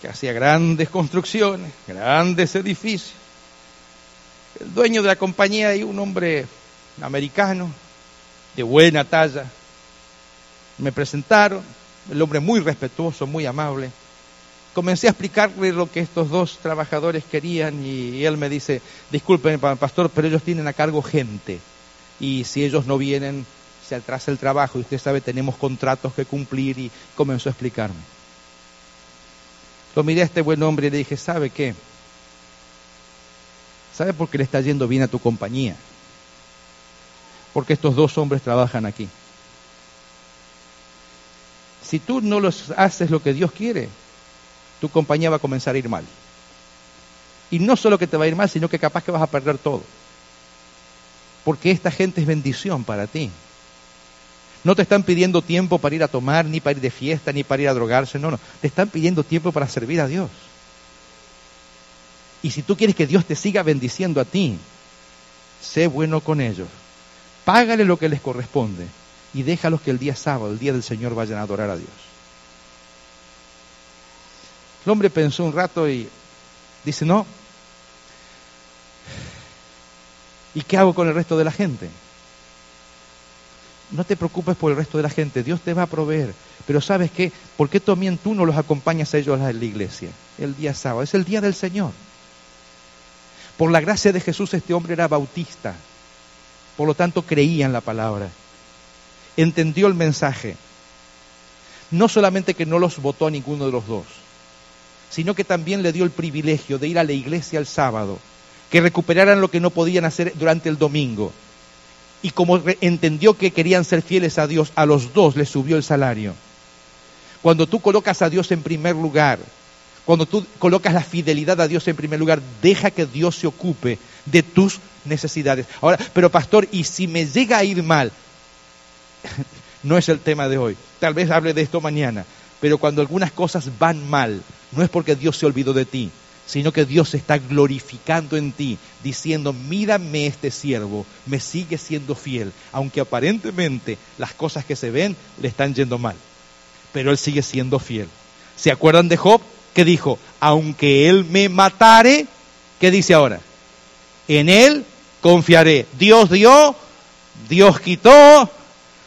que hacía grandes construcciones, grandes edificios. El dueño de la compañía y un hombre americano, de buena talla. Me presentaron, el hombre muy respetuoso, muy amable. Comencé a explicarle lo que estos dos trabajadores querían y él me dice, disculpen, pastor, pero ellos tienen a cargo gente y si ellos no vienen, se atrasa el trabajo y usted sabe, tenemos contratos que cumplir y comenzó a explicarme. Lo miré a este buen hombre y le dije, ¿sabe qué? ¿Sabe por qué le está yendo bien a tu compañía? Porque estos dos hombres trabajan aquí. Si tú no los haces lo que Dios quiere, tu compañía va a comenzar a ir mal. Y no solo que te va a ir mal, sino que capaz que vas a perder todo. Porque esta gente es bendición para ti. No te están pidiendo tiempo para ir a tomar, ni para ir de fiesta, ni para ir a drogarse. No, no. Te están pidiendo tiempo para servir a Dios. Y si tú quieres que Dios te siga bendiciendo a ti, sé bueno con ellos. Págale lo que les corresponde y déjalos que el día sábado, el día del Señor, vayan a adorar a Dios. El hombre pensó un rato y dice, no. ¿Y qué hago con el resto de la gente? No te preocupes por el resto de la gente, Dios te va a proveer. Pero ¿sabes qué? ¿Por qué también tú no los acompañas a ellos a la iglesia? El día sábado, es el día del Señor. Por la gracia de Jesús este hombre era bautista, por lo tanto creía en la palabra, entendió el mensaje. No solamente que no los votó a ninguno de los dos, sino que también le dio el privilegio de ir a la iglesia el sábado, que recuperaran lo que no podían hacer durante el domingo y como entendió que querían ser fieles a Dios, a los dos les subió el salario. Cuando tú colocas a Dios en primer lugar, cuando tú colocas la fidelidad a Dios en primer lugar, deja que Dios se ocupe de tus necesidades. Ahora, pero pastor, ¿y si me llega a ir mal? no es el tema de hoy. Tal vez hable de esto mañana. Pero cuando algunas cosas van mal, no es porque Dios se olvidó de ti, sino que Dios está glorificando en ti, diciendo, mírame este siervo, me sigue siendo fiel, aunque aparentemente las cosas que se ven le están yendo mal, pero él sigue siendo fiel. ¿Se acuerdan de Job? Que dijo, aunque él me matare, ¿qué dice ahora? En él confiaré. Dios dio, Dios quitó,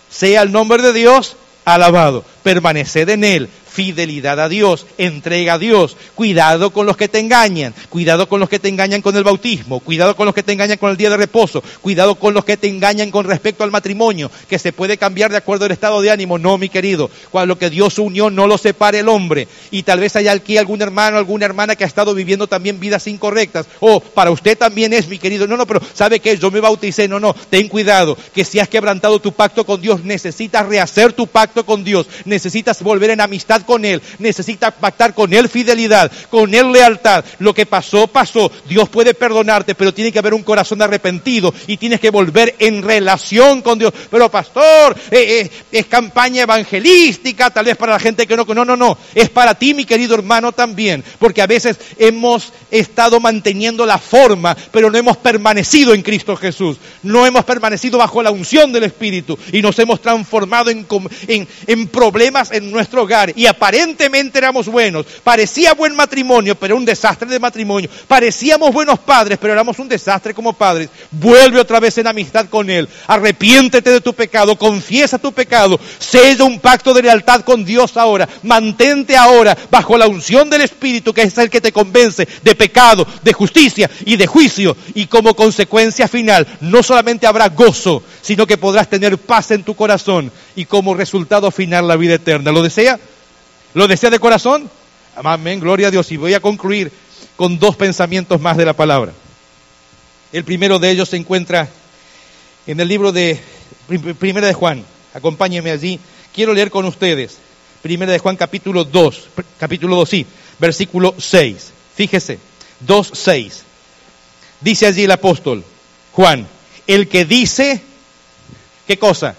sea el nombre de Dios alabado. Permaneced en él, fidelidad a Dios, entrega a Dios, cuidado con los que te engañan, cuidado con los que te engañan con el bautismo, cuidado con los que te engañan con el día de reposo, cuidado con los que te engañan con respecto al matrimonio, que se puede cambiar de acuerdo al estado de ánimo. No, mi querido, cuando lo que Dios unió no lo separe el hombre. Y tal vez haya aquí algún hermano, alguna hermana que ha estado viviendo también vidas incorrectas. O para usted también es, mi querido. No, no, pero ¿sabe qué? Yo me bauticé. No, no, ten cuidado, que si has quebrantado tu pacto con Dios, necesitas rehacer tu pacto con Dios, necesitas volver en amistad con Él, necesita pactar con Él fidelidad, con Él lealtad. Lo que pasó, pasó. Dios puede perdonarte, pero tiene que haber un corazón arrepentido y tienes que volver en relación con Dios. Pero pastor, eh, eh, es campaña evangelística, tal vez para la gente que no... No, no, no. Es para ti, mi querido hermano, también. Porque a veces hemos estado manteniendo la forma, pero no hemos permanecido en Cristo Jesús. No hemos permanecido bajo la unción del Espíritu y nos hemos transformado en, en, en problemas en nuestro hogar. Y aparentemente éramos buenos. Parecía buen matrimonio, pero un desastre de matrimonio. Parecíamos buenos padres, pero éramos un desastre como padres. Vuelve otra vez en amistad con Él. Arrepiéntete de tu pecado, confiesa tu pecado, sella un pacto de lealtad con Dios ahora. Mantente ahora bajo la unción del Espíritu, que es el que te convence de pecado, de justicia y de juicio. Y como consecuencia final, no solamente habrá gozo, sino que podrás tener paz en tu corazón y como resultado final la vida eterna. ¿Lo desea? ¿Lo desea de corazón? Amén, gloria a Dios. Y voy a concluir con dos pensamientos más de la palabra. El primero de ellos se encuentra en el libro de Primera de Juan. Acompáñenme allí. Quiero leer con ustedes. Primera de Juan capítulo 2, capítulo 2, sí, versículo 6. Fíjese, 2, 6. Dice allí el apóstol Juan, el que dice, ¿qué cosa?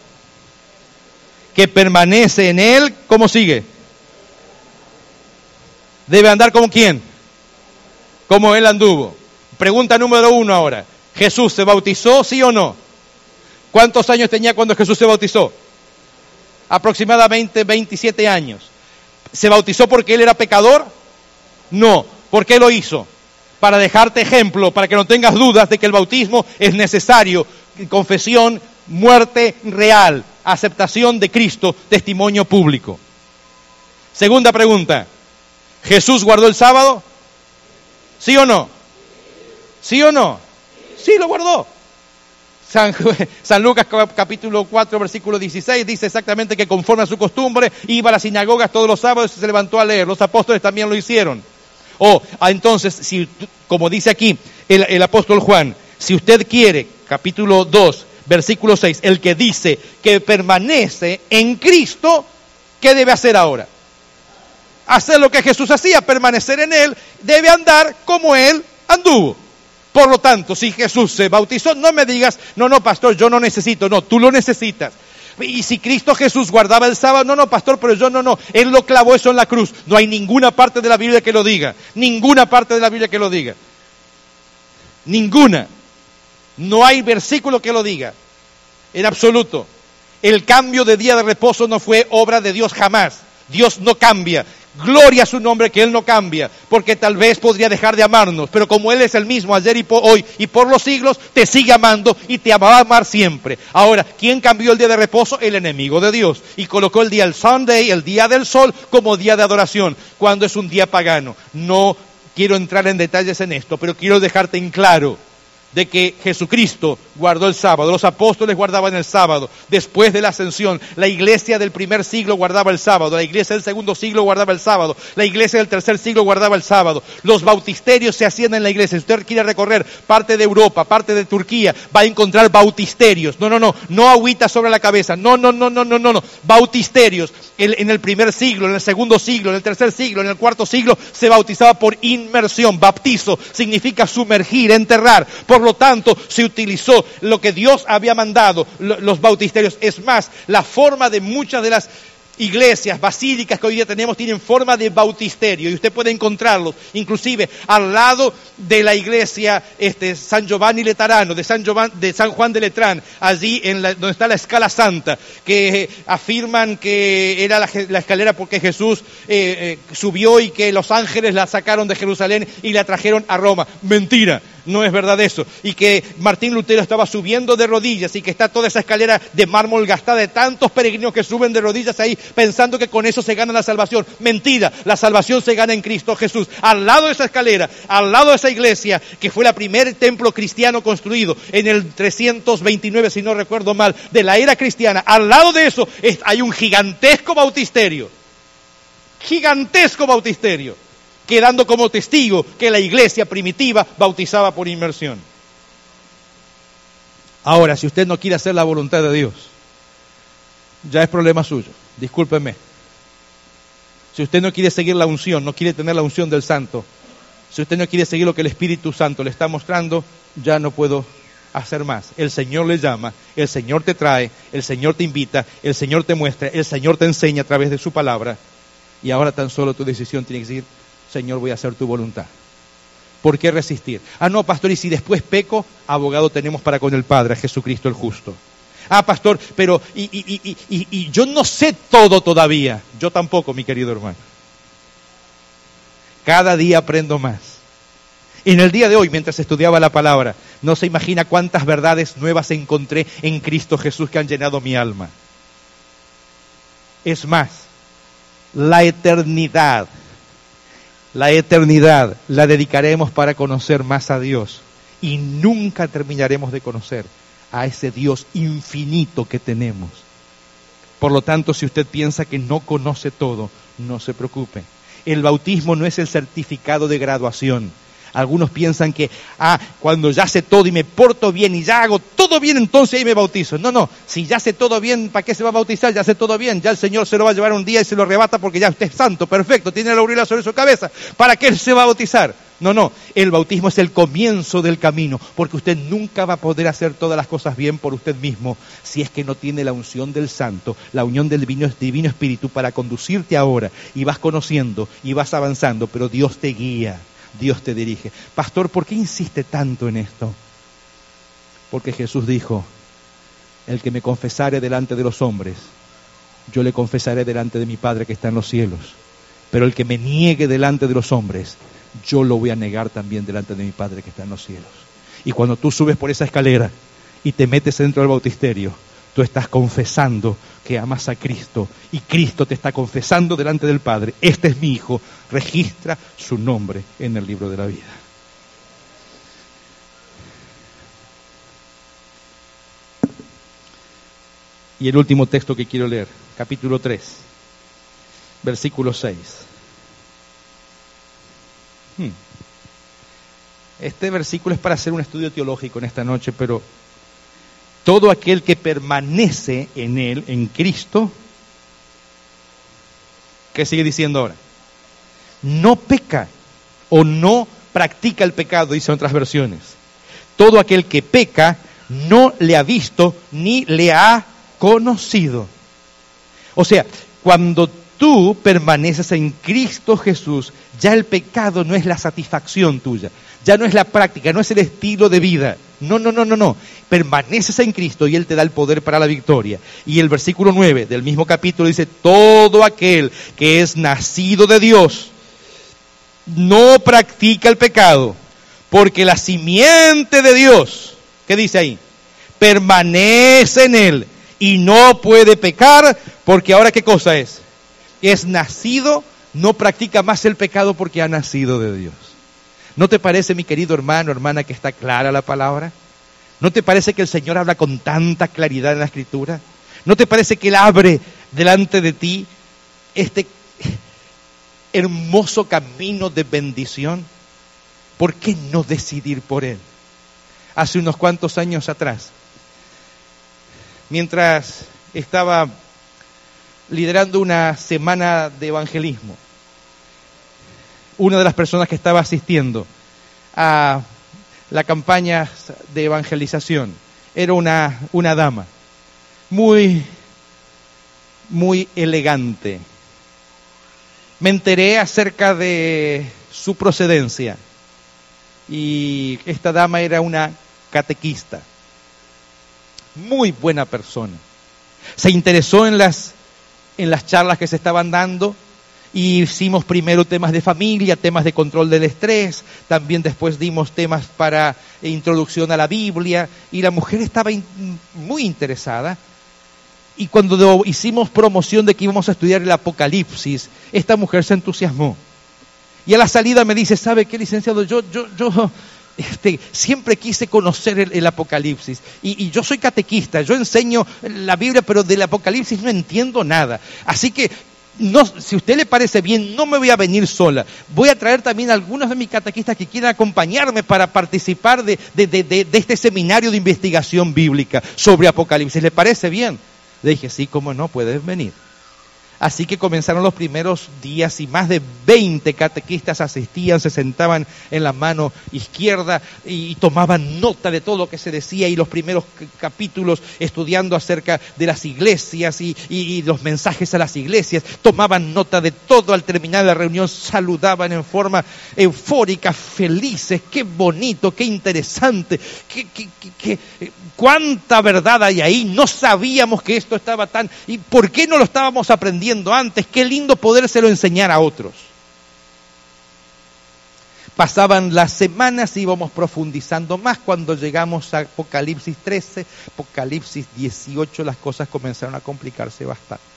Que permanece en él, ¿cómo sigue? Debe andar como quién? Como él anduvo. Pregunta número uno ahora. ¿Jesús se bautizó, sí o no? ¿Cuántos años tenía cuando Jesús se bautizó? Aproximadamente 27 años. ¿Se bautizó porque él era pecador? No. ¿Por qué lo hizo? Para dejarte ejemplo, para que no tengas dudas de que el bautismo es necesario. Confesión, muerte real, aceptación de Cristo, testimonio público. Segunda pregunta. ¿Jesús guardó el sábado? ¿Sí o no? ¿Sí o no? Sí, lo guardó. San, Lucas capítulo 4 versículo 16 dice exactamente que conforme a su costumbre iba a las sinagogas todos los sábados y se levantó a leer. Los apóstoles también lo hicieron. O ah, entonces, si, como dice aquí el, el apóstol Juan, si usted quiere, capítulo 2, versículo 6, el que dice que permanece en Cristo, ¿qué debe hacer ahora? Hacer lo que Jesús hacía, permanecer en Él, debe andar como Él anduvo. Por lo tanto, si Jesús se bautizó, no me digas, no, no, pastor, yo no necesito, no, tú lo necesitas. Y si Cristo Jesús guardaba el sábado, no, no, pastor, pero yo no, no, Él lo clavó eso en la cruz. No hay ninguna parte de la Biblia que lo diga, ninguna parte de la Biblia que lo diga. Ninguna. No hay versículo que lo diga, en absoluto. El cambio de día de reposo no fue obra de Dios jamás. Dios no cambia. Gloria a su nombre que Él no cambia, porque tal vez podría dejar de amarnos, pero como Él es el mismo ayer y hoy y por los siglos, te sigue amando y te va a amar siempre. Ahora, ¿quién cambió el día de reposo? El enemigo de Dios. Y colocó el día el Sunday, el día del sol, como día de adoración, cuando es un día pagano. No quiero entrar en detalles en esto, pero quiero dejarte en claro de que Jesucristo guardó el sábado, los apóstoles guardaban el sábado, después de la ascensión, la iglesia del primer siglo guardaba el sábado, la iglesia del segundo siglo guardaba el sábado, la iglesia del tercer siglo guardaba el sábado, los bautisterios se hacían en la iglesia, si usted quiere recorrer parte de Europa, parte de Turquía, va a encontrar bautisterios, no, no, no, no agüita sobre la cabeza, no, no, no, no, no, no, no, bautisterios, en el primer siglo, en el segundo siglo, en el tercer siglo, en el cuarto siglo, se bautizaba por inmersión, baptizo significa sumergir, enterrar, por lo tanto, se utilizó lo que Dios había mandado, los bautisterios. Es más, la forma de muchas de las iglesias, basílicas que hoy día tenemos tienen forma de bautisterio y usted puede encontrarlos, inclusive al lado de la iglesia este, San Giovanni Letarano, de San, de San Juan de Letrán, allí en donde está la escala santa, que afirman que era la, escalera porque Jesús eh, eh, subió y que los ángeles la sacaron de Jerusalén y la trajeron a Roma. Mentira no es verdad eso. Y que Martín Lutero estaba subiendo de rodillas y que está toda esa escalera de mármol gastada de tantos peregrinos que suben de rodillas ahí pensando que con eso se gana la salvación. Mentira, la salvación se gana en Cristo Jesús. Al lado de esa escalera, al lado de esa iglesia, que fue la primer templo cristiano construido en el 329, si no recuerdo mal, de la era cristiana, al lado de eso hay un gigantesco bautisterio. Gigantesco bautisterio quedando como testigo que la iglesia primitiva bautizaba por inmersión. Ahora, si usted no quiere hacer la voluntad de Dios, ya es problema suyo, discúlpeme. Si usted no quiere seguir la unción, no quiere tener la unción del santo, si usted no quiere seguir lo que el Espíritu Santo le está mostrando, ya no puedo hacer más. El Señor le llama, el Señor te trae, el Señor te invita, el Señor te muestra, el Señor te enseña a través de su palabra. Y ahora tan solo tu decisión tiene que decir, Señor, voy a hacer tu voluntad. ¿Por qué resistir? Ah, no, pastor, y si después peco, abogado tenemos para con el Padre, Jesucristo el justo. Ah, pastor, pero y, yo no sé todo todavía. Yo tampoco, mi querido hermano. Cada día aprendo más. Y en el día de hoy, mientras estudiaba la palabra, no se imagina cuántas verdades nuevas encontré en Cristo Jesús que han llenado mi alma. Es más, la eternidad, la eternidad la dedicaremos para conocer más a Dios y nunca terminaremos de conocer a ese Dios infinito que tenemos. Por lo tanto, si usted piensa que no conoce todo, no se preocupe. El bautismo no es el certificado de graduación. Algunos piensan que, ah, cuando ya sé todo y me porto bien y ya hago todo bien, entonces ahí me bautizo. No, no, si ya sé todo bien, ¿para qué se va a bautizar? Ya sé todo bien, ya el Señor se lo va a llevar un día y se lo arrebata porque ya usted es santo, perfecto, tiene la aureola sobre su cabeza. ¿Para qué se va a bautizar? No, no, el bautismo es el comienzo del camino, porque usted nunca va a poder hacer todas las cosas bien por usted mismo si es que no tiene la unción del santo, la unión del divino, divino espíritu para conducirte ahora y vas conociendo y vas avanzando, pero Dios te guía. Dios te dirige. Pastor, ¿por qué insiste tanto en esto? Porque Jesús dijo, el que me confesare delante de los hombres, yo le confesaré delante de mi Padre que está en los cielos. Pero el que me niegue delante de los hombres, yo lo voy a negar también delante de mi Padre que está en los cielos. Y cuando tú subes por esa escalera y te metes dentro del bautisterio, tú estás confesando que amas a Cristo y Cristo te está confesando delante del Padre, este es mi Hijo, registra su nombre en el libro de la vida. Y el último texto que quiero leer, capítulo 3, versículo 6. Hmm. Este versículo es para hacer un estudio teológico en esta noche, pero todo aquel que permanece en Él, en Cristo, ¿qué sigue diciendo ahora? No peca o no practica el pecado, dicen otras versiones. Todo aquel que peca no le ha visto ni le ha conocido. O sea, cuando tú permaneces en Cristo Jesús, ya el pecado no es la satisfacción tuya, ya no es la práctica, no es el estilo de vida. No, no, no, no, no. Permaneces en Cristo y Él te da el poder para la victoria. Y el versículo 9 del mismo capítulo dice, todo aquel que es nacido de Dios no practica el pecado, porque la simiente de Dios, ¿qué dice ahí? Permanece en Él y no puede pecar, porque ahora qué cosa es? Es nacido, no practica más el pecado porque ha nacido de Dios. ¿No te parece, mi querido hermano, hermana, que está clara la palabra? ¿No te parece que el Señor habla con tanta claridad en la Escritura? ¿No te parece que Él abre delante de ti este hermoso camino de bendición? ¿Por qué no decidir por Él? Hace unos cuantos años atrás, mientras estaba liderando una semana de evangelismo, una de las personas que estaba asistiendo a la campaña de evangelización era una, una dama muy, muy elegante. Me enteré acerca de su procedencia y esta dama era una catequista, muy buena persona. Se interesó en las, en las charlas que se estaban dando y hicimos primero temas de familia, temas de control del estrés, también después dimos temas para introducción a la Biblia y la mujer estaba muy interesada. Y cuando hicimos promoción de que íbamos a estudiar el Apocalipsis, esta mujer se entusiasmó. Y a la salida me dice, ¿sabe qué, licenciado? Yo, yo, yo este, siempre quise conocer el, Apocalipsis. Y, yo soy catequista, yo enseño la Biblia, pero del Apocalipsis no entiendo nada. Así que si a usted le parece bien, no me voy a venir sola. Voy a traer también a algunos de mis catequistas que quieran acompañarme para participar de, de, este seminario de investigación bíblica sobre Apocalipsis. ¿Le parece bien? Le dije, sí, cómo no, puedes venir. Así que comenzaron los primeros días y más de 20 catequistas asistían, se sentaban en la mano izquierda y tomaban nota de todo lo que se decía y los primeros capítulos estudiando acerca de las iglesias y, los mensajes a las iglesias, tomaban nota de todo. Al terminar la reunión, saludaban en forma eufórica, felices, qué bonito, qué interesante, qué, qué, cuánta verdad hay ahí, no sabíamos que esto estaba tan... ¿Y por qué no lo estábamos aprendiendo antes? Qué lindo podérselo enseñar a otros. Pasaban las semanas íbamos profundizando más. Cuando llegamos a Apocalipsis 13, Apocalipsis 18, las cosas comenzaron a complicarse bastante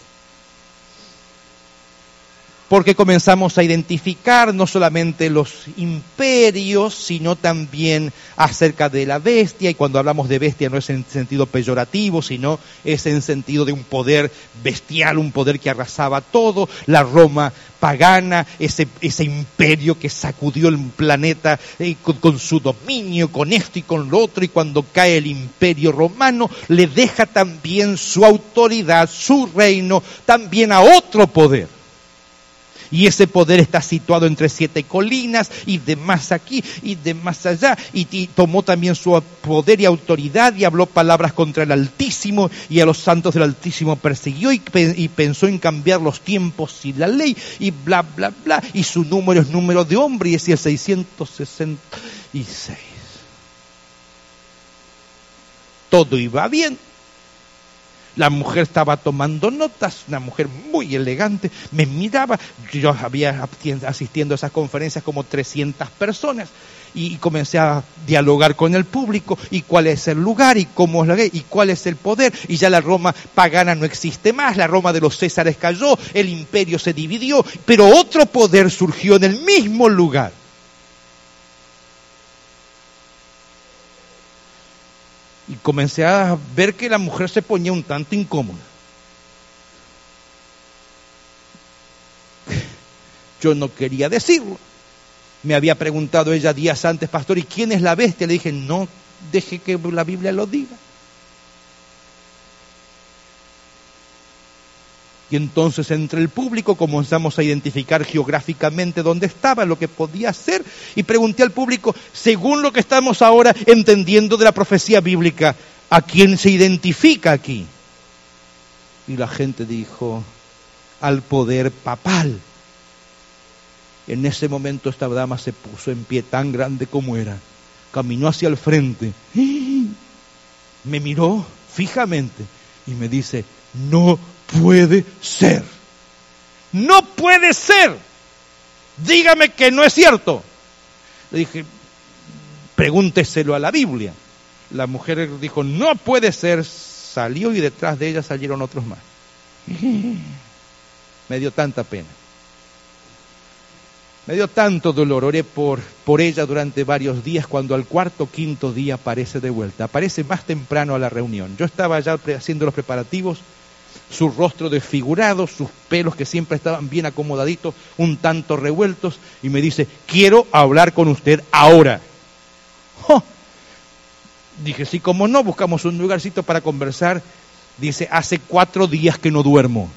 porque comenzamos a identificar no solamente los imperios, sino también acerca de la bestia, y cuando hablamos de bestia no es en sentido peyorativo, sino es en sentido de un poder bestial, un poder que arrasaba todo, la Roma pagana, ese, ese imperio que sacudió el planeta eh, con, con su dominio, con esto y con lo otro, y cuando cae el imperio romano, le deja también su autoridad, su reino, también a otro poder y ese poder está situado entre siete colinas y de más aquí y de más allá. Y, tomó también su poder y autoridad y habló palabras contra el Altísimo y a los santos del Altísimo persiguió y, pensó en cambiar los tiempos y la ley y bla, bla, bla. Y su número es número de hombre y decía 666. Todo iba bien la mujer estaba tomando notas, una mujer muy elegante, me miraba, yo había asistiendo a esas conferencias como 300 personas y comencé a dialogar con el público y cuál es el lugar y cómo es la ley y cuál es el poder y ya la Roma pagana no existe más, la Roma de los Césares cayó, el imperio se dividió, pero otro poder surgió en el mismo lugar y comencé a ver que la mujer se ponía un tanto incómoda. Yo no quería decirlo. Me había preguntado ella días antes, pastor, ¿y quién es la bestia? Le dije, no deje que la Biblia lo diga. Y entonces entre el público comenzamos a identificar geográficamente dónde estaba, lo que podía ser, y pregunté al público, según lo que estamos ahora entendiendo de la profecía bíblica, ¿a quién se identifica aquí? Y la gente dijo, al poder papal. En ese momento esta dama se puso en pie tan grande como era, caminó hacia el frente, me miró fijamente y me dice, no puede ser. No puede ser. Dígame que no es cierto. Le dije, pregúnteselo a la Biblia. La mujer dijo, no puede ser. Salió y detrás de ella salieron otros más. Me dio tanta pena. Me dio tanto dolor, oré por, por ella durante varios días, cuando al cuarto quinto día aparece de vuelta, aparece más temprano a la reunión. Yo estaba ya haciendo los preparativos su rostro desfigurado, sus pelos que siempre estaban bien acomodaditos, un tanto revueltos, y me dice, quiero hablar con usted ahora. Dije, sí, como no, buscamos un lugarcito para conversar. Dice, hace cuatro días que no duermo.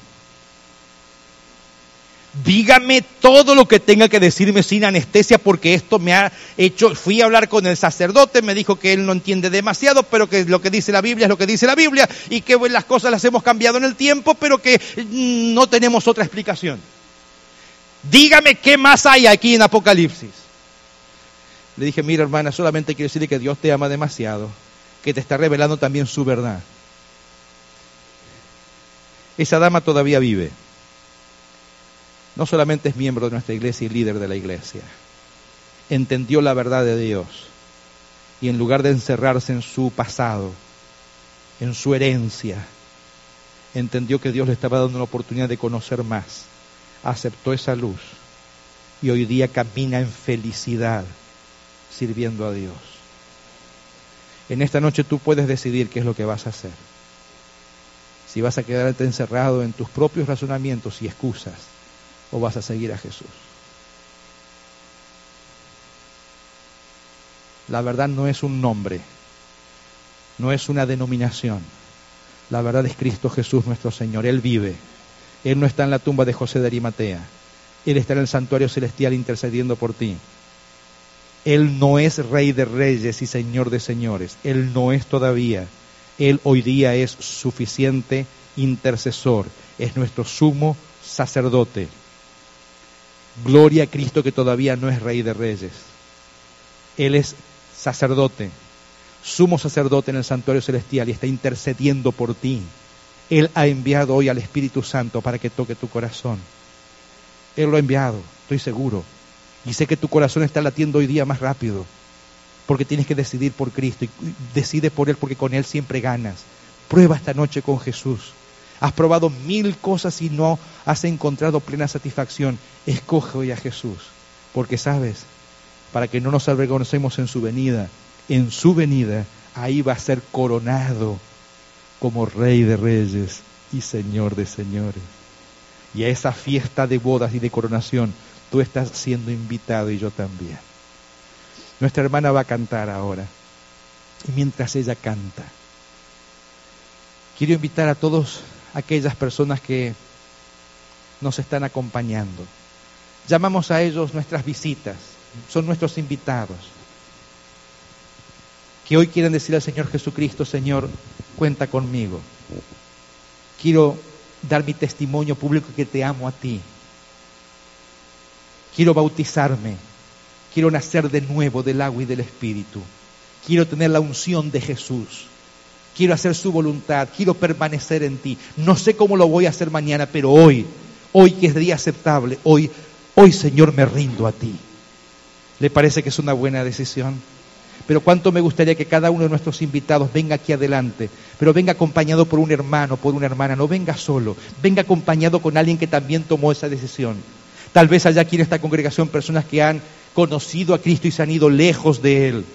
Dígame todo lo que tenga que decirme sin anestesia porque esto me ha hecho, fui a hablar con el sacerdote, me dijo que él no entiende demasiado, pero que lo que dice la Biblia es lo que dice la Biblia y que las cosas las hemos cambiado en el tiempo, pero que mm, no tenemos otra explicación. Dígame qué más hay aquí en Apocalipsis. Le dije, mira hermana, solamente quiero decirle que Dios te ama demasiado, que te está revelando también su verdad. Esa dama todavía vive no solamente es miembro de nuestra iglesia y líder de la iglesia, entendió la verdad de Dios y en lugar de encerrarse en su pasado, en su herencia, entendió que Dios le estaba dando una oportunidad de conocer más, aceptó esa luz y hoy día camina en felicidad sirviendo a Dios. En esta noche tú puedes decidir qué es lo que vas a hacer. Si vas a quedarte encerrado en tus propios razonamientos y excusas, o vas a seguir a Jesús? La verdad no es un nombre, no es una denominación. La verdad es Cristo Jesús nuestro Señor. Él vive. Él no está en la tumba de José de Arimatea. Él está en el santuario celestial intercediendo por ti. Él no es rey de reyes y señor de señores. Él no es todavía. Él hoy día es suficiente intercesor. Es nuestro sumo sacerdote. Gloria a Cristo que todavía no es rey de reyes. Él es sacerdote. sumo sacerdote en el santuario celestial y está intercediendo por ti. Él ha enviado hoy al Espíritu Santo para que toque tu corazón. Él lo ha enviado, estoy seguro. Y sé que tu corazón está latiendo hoy día más rápido, porque tienes que decidir por Cristo y decide por Él porque con Él siempre ganas. Prueba esta noche con Jesús. Has probado mil cosas y no has encontrado plena satisfacción. Escoge hoy a Jesús, porque sabes, para que no nos avergoncemos en su venida, en su venida, ahí va a ser coronado como Rey de Reyes y Señor de Señores. Y a esa fiesta de bodas y de coronación, tú estás siendo invitado y yo también. Nuestra hermana va a cantar ahora. Y mientras ella canta, quiero invitar a todos aquellas personas que nos están acompañando. Llamamos a ellos nuestras visitas, son nuestros invitados. Que hoy quieren decir al Señor Jesucristo, Señor, cuenta conmigo. Quiero dar mi testimonio público que te amo a ti. Quiero bautizarme. Quiero nacer de nuevo del agua y del Espíritu. Quiero tener la unción de Jesús quiero hacer su voluntad, quiero permanecer en ti. No sé cómo lo voy a hacer mañana, pero hoy, hoy que es día aceptable, hoy, hoy Señor me rindo a ti. ¿Le parece que es una buena decisión? Pero cuánto me gustaría que cada uno de nuestros invitados venga aquí adelante, pero venga acompañado por un hermano, por una hermana, no venga solo, venga acompañado con alguien que también tomó esa decisión. Tal vez haya aquí en esta congregación personas que han conocido a Cristo y se han ido lejos de Él.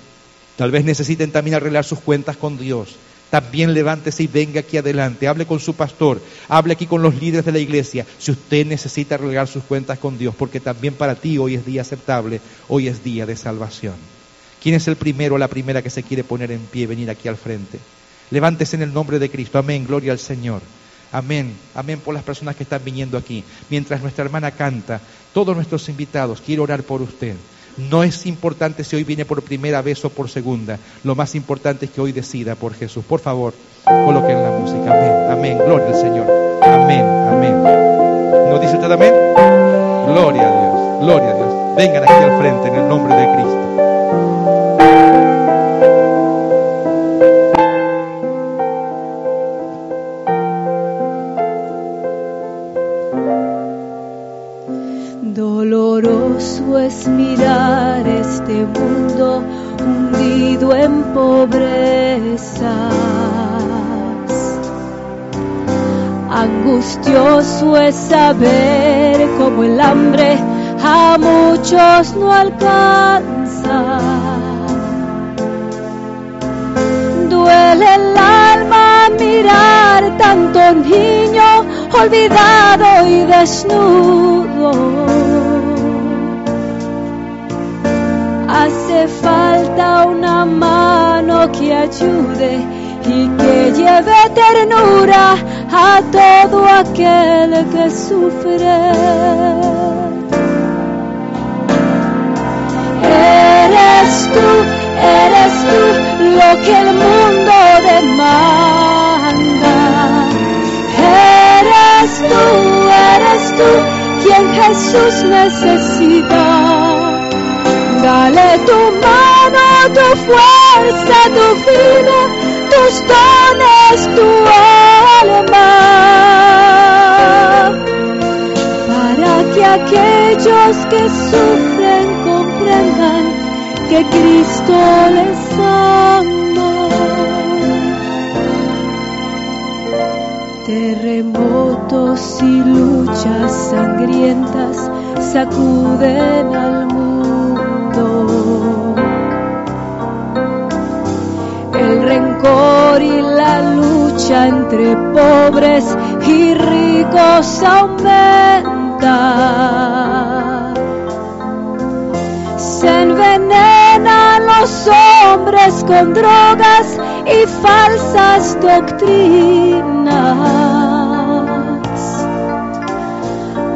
Tal vez necesiten también arreglar sus cuentas con Dios también levántese y venga aquí adelante, hable con su pastor, hable aquí con los líderes de la iglesia, si usted necesita arreglar sus cuentas con Dios, porque también para ti hoy es día aceptable, hoy es día de salvación. ¿Quién es el primero o la primera que se quiere poner en pie, venir aquí al frente? Levántese en el nombre de Cristo, amén, gloria al Señor. Amén, amén por las personas que están viniendo aquí. Mientras nuestra hermana canta, todos nuestros invitados, quiero orar por usted. No es importante si hoy viene por primera vez o por segunda. Lo más importante es que hoy decida por Jesús. Por favor, coloquen la música. Amén, amén. Gloria al Señor. Amén, amén. ¿No dice usted amén? Gloria a Dios, gloria a Dios. Vengan aquí al frente en el nombre de Cristo. Mirar este mundo hundido en pobrezas. Angustioso es saber cómo el hambre a muchos no alcanza. Duele el alma mirar tanto niño olvidado y desnudo Falta una mano que ayude y que lleve ternura a todo aquel que sufre. Eres tú, eres tú lo que el mundo demanda. Eres tú, eres tú quien Jesús necesita. Dale tu mano, tu fuerza, tu vida, tus dones, tu alma. Para que aquellos que sufren comprendan que Cristo les ama. Terremotos y luchas sangrientas sacuden al mundo rencor y la lucha entre pobres y ricos aumenta. Se envenenan los hombres con drogas y falsas doctrinas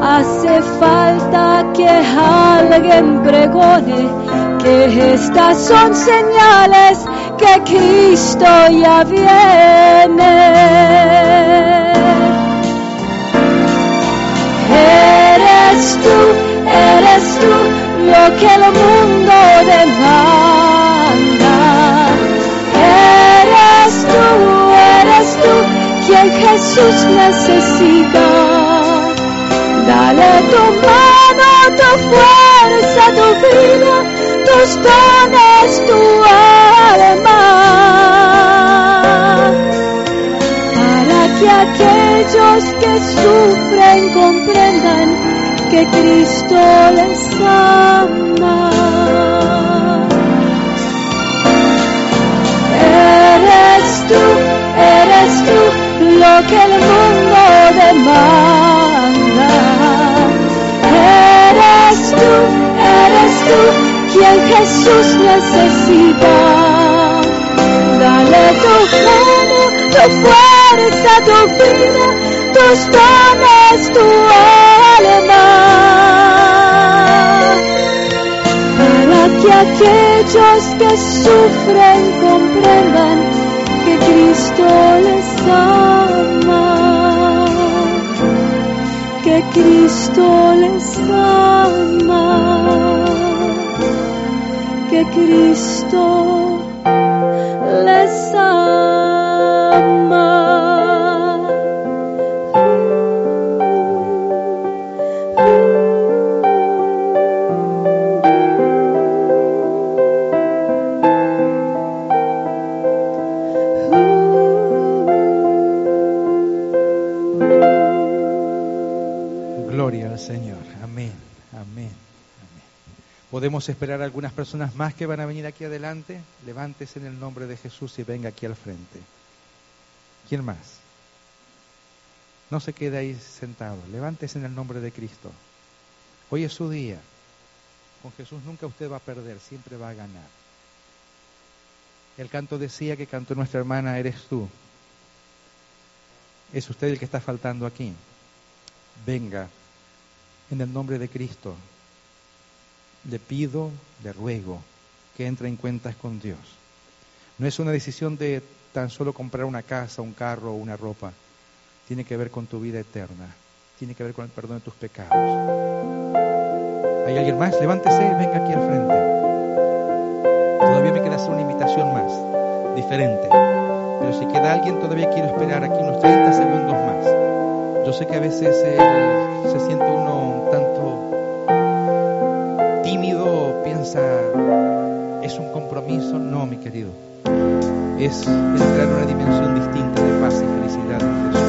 Hace falta que alguien pregone que estas son señales porque Cristo ya viene. Eres tú, eres tú lo que el mundo demanda. Eres tú, eres tú quien Jesús necesita. Dale tu mano, tu fuerza, tu vida, tus dones, tu alma. Para que aquellos que sufren comprendan que Cristo les ama. Eres tú, eres tú lo que el mundo demanda. Eres tú, eres tú quien Jesús necesita. Dale tu mano, tu fuerza, tu vida, tus dones, tu alma. Para que aquellos que sufren comprendan que Cristo les ama. Que Cristo les ama. Que Cristo Podemos esperar algunas personas más que van a venir aquí adelante. Levántese en el nombre de Jesús y venga aquí al frente. ¿Quién más? No se quede ahí sentado. Levántese en el nombre de Cristo. Hoy es su día. Con Jesús nunca usted va a perder, siempre va a ganar. El canto decía que cantó nuestra hermana, eres tú. Es usted el que está faltando aquí. Venga, en el nombre de Cristo. Le pido, le ruego que entre en cuentas con Dios. No es una decisión de tan solo comprar una casa, un carro o una ropa. Tiene que ver con tu vida eterna. Tiene que ver con el perdón de tus pecados. ¿Hay alguien más? Levántese, venga aquí al frente. Todavía me queda hacer una invitación más, diferente. Pero si queda alguien, todavía quiero esperar aquí unos 30 segundos más. Yo sé que a veces eh, se siente uno un es un compromiso. No, mi querido. Es entrar en una dimensión distinta de paz y felicidad en Jesús.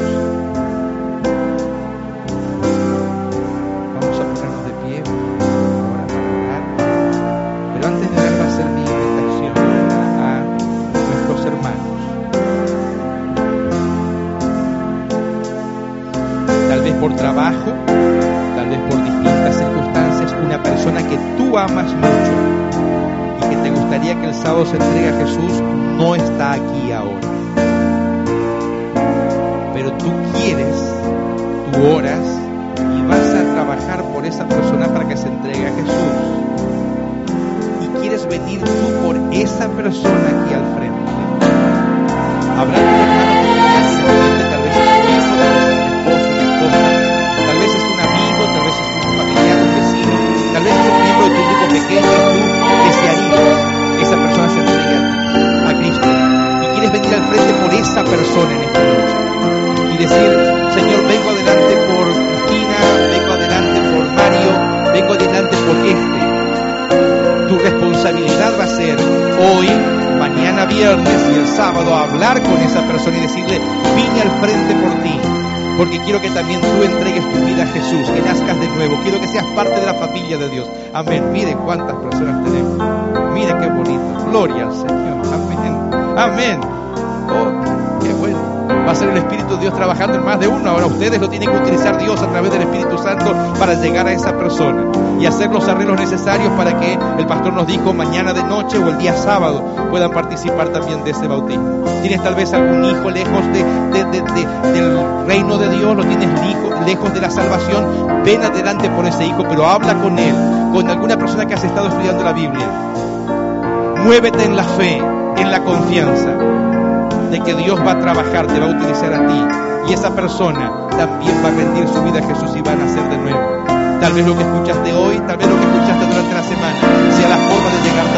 O el día sábado puedan participar también de ese bautismo. Tienes tal vez algún hijo lejos de, de- de- de- del reino de Dios, lo tienes lejos de la salvación, ven adelante por ese hijo, pero habla con él, con alguna persona que has estado estudiando la Biblia. Muévete en la fe, en la confianza de que Dios va a trabajar, te va a utilizar a ti. Y esa persona también va a rendir su vida a Jesús y va a nacer de nuevo. Tal vez lo que escuchaste hoy, tal vez lo que escuchaste durante la semana, sea la forma de llegar a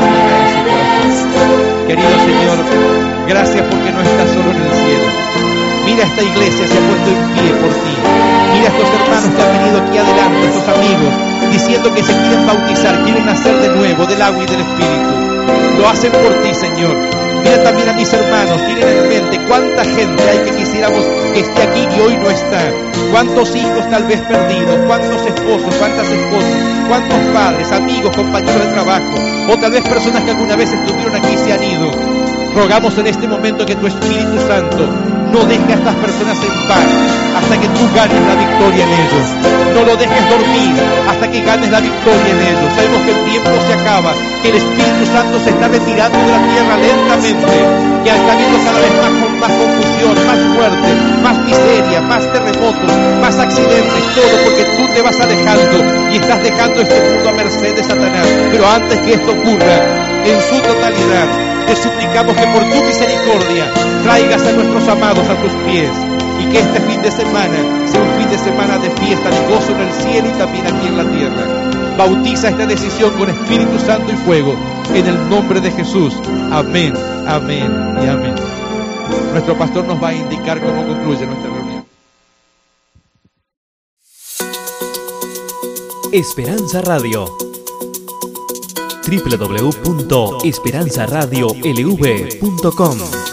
ese corazón. Querido Señor, gracias porque no estás solo en el cielo. Mira esta iglesia, se ha puesto en pie por ti. Mira a estos hermanos que han venido aquí adelante, estos amigos, diciendo que se quieren bautizar, quieren nacer de nuevo del agua y del Espíritu. Lo hacen por ti, Señor. Mira también a mis hermanos, tienen en mente cuánta gente hay que quisiéramos que esté aquí y hoy no está. Cuántos hijos tal vez perdidos, cuántos esposos, cuántas esposas, cuántos padres, amigos, compañeros de trabajo, o tal vez personas que alguna vez estuvieron aquí y se han ido. Rogamos en este momento que tu Espíritu Santo no deje a estas personas en paz hasta que tú ganes la victoria en ellos. No lo dejes dormir hasta que ganes la victoria en ellos. Sabemos que el tiempo se acaba, que el Espíritu Santo se está retirando de la tierra lentamente, que está habiendo cada vez más, más confusión, más muerte, más miseria, más terremotos, más accidentes, todo porque tú te vas alejando y estás dejando este mundo a merced de Satanás. Pero antes que esto ocurra, en su totalidad, te suplicamos que por tu misericordia traigas a nuestros amados a tus pies y que este fin de semana sea un fin de semana de fiesta, de gozo en el cielo y también aquí en la tierra. Bautiza esta decisión con Espíritu Santo y fuego en el nombre de Jesús. Amén, amén y amén. Nuestro pastor nos va a indicar cómo concluye nuestra reunión. Esperanza Radio www.esperanzaradiolv.com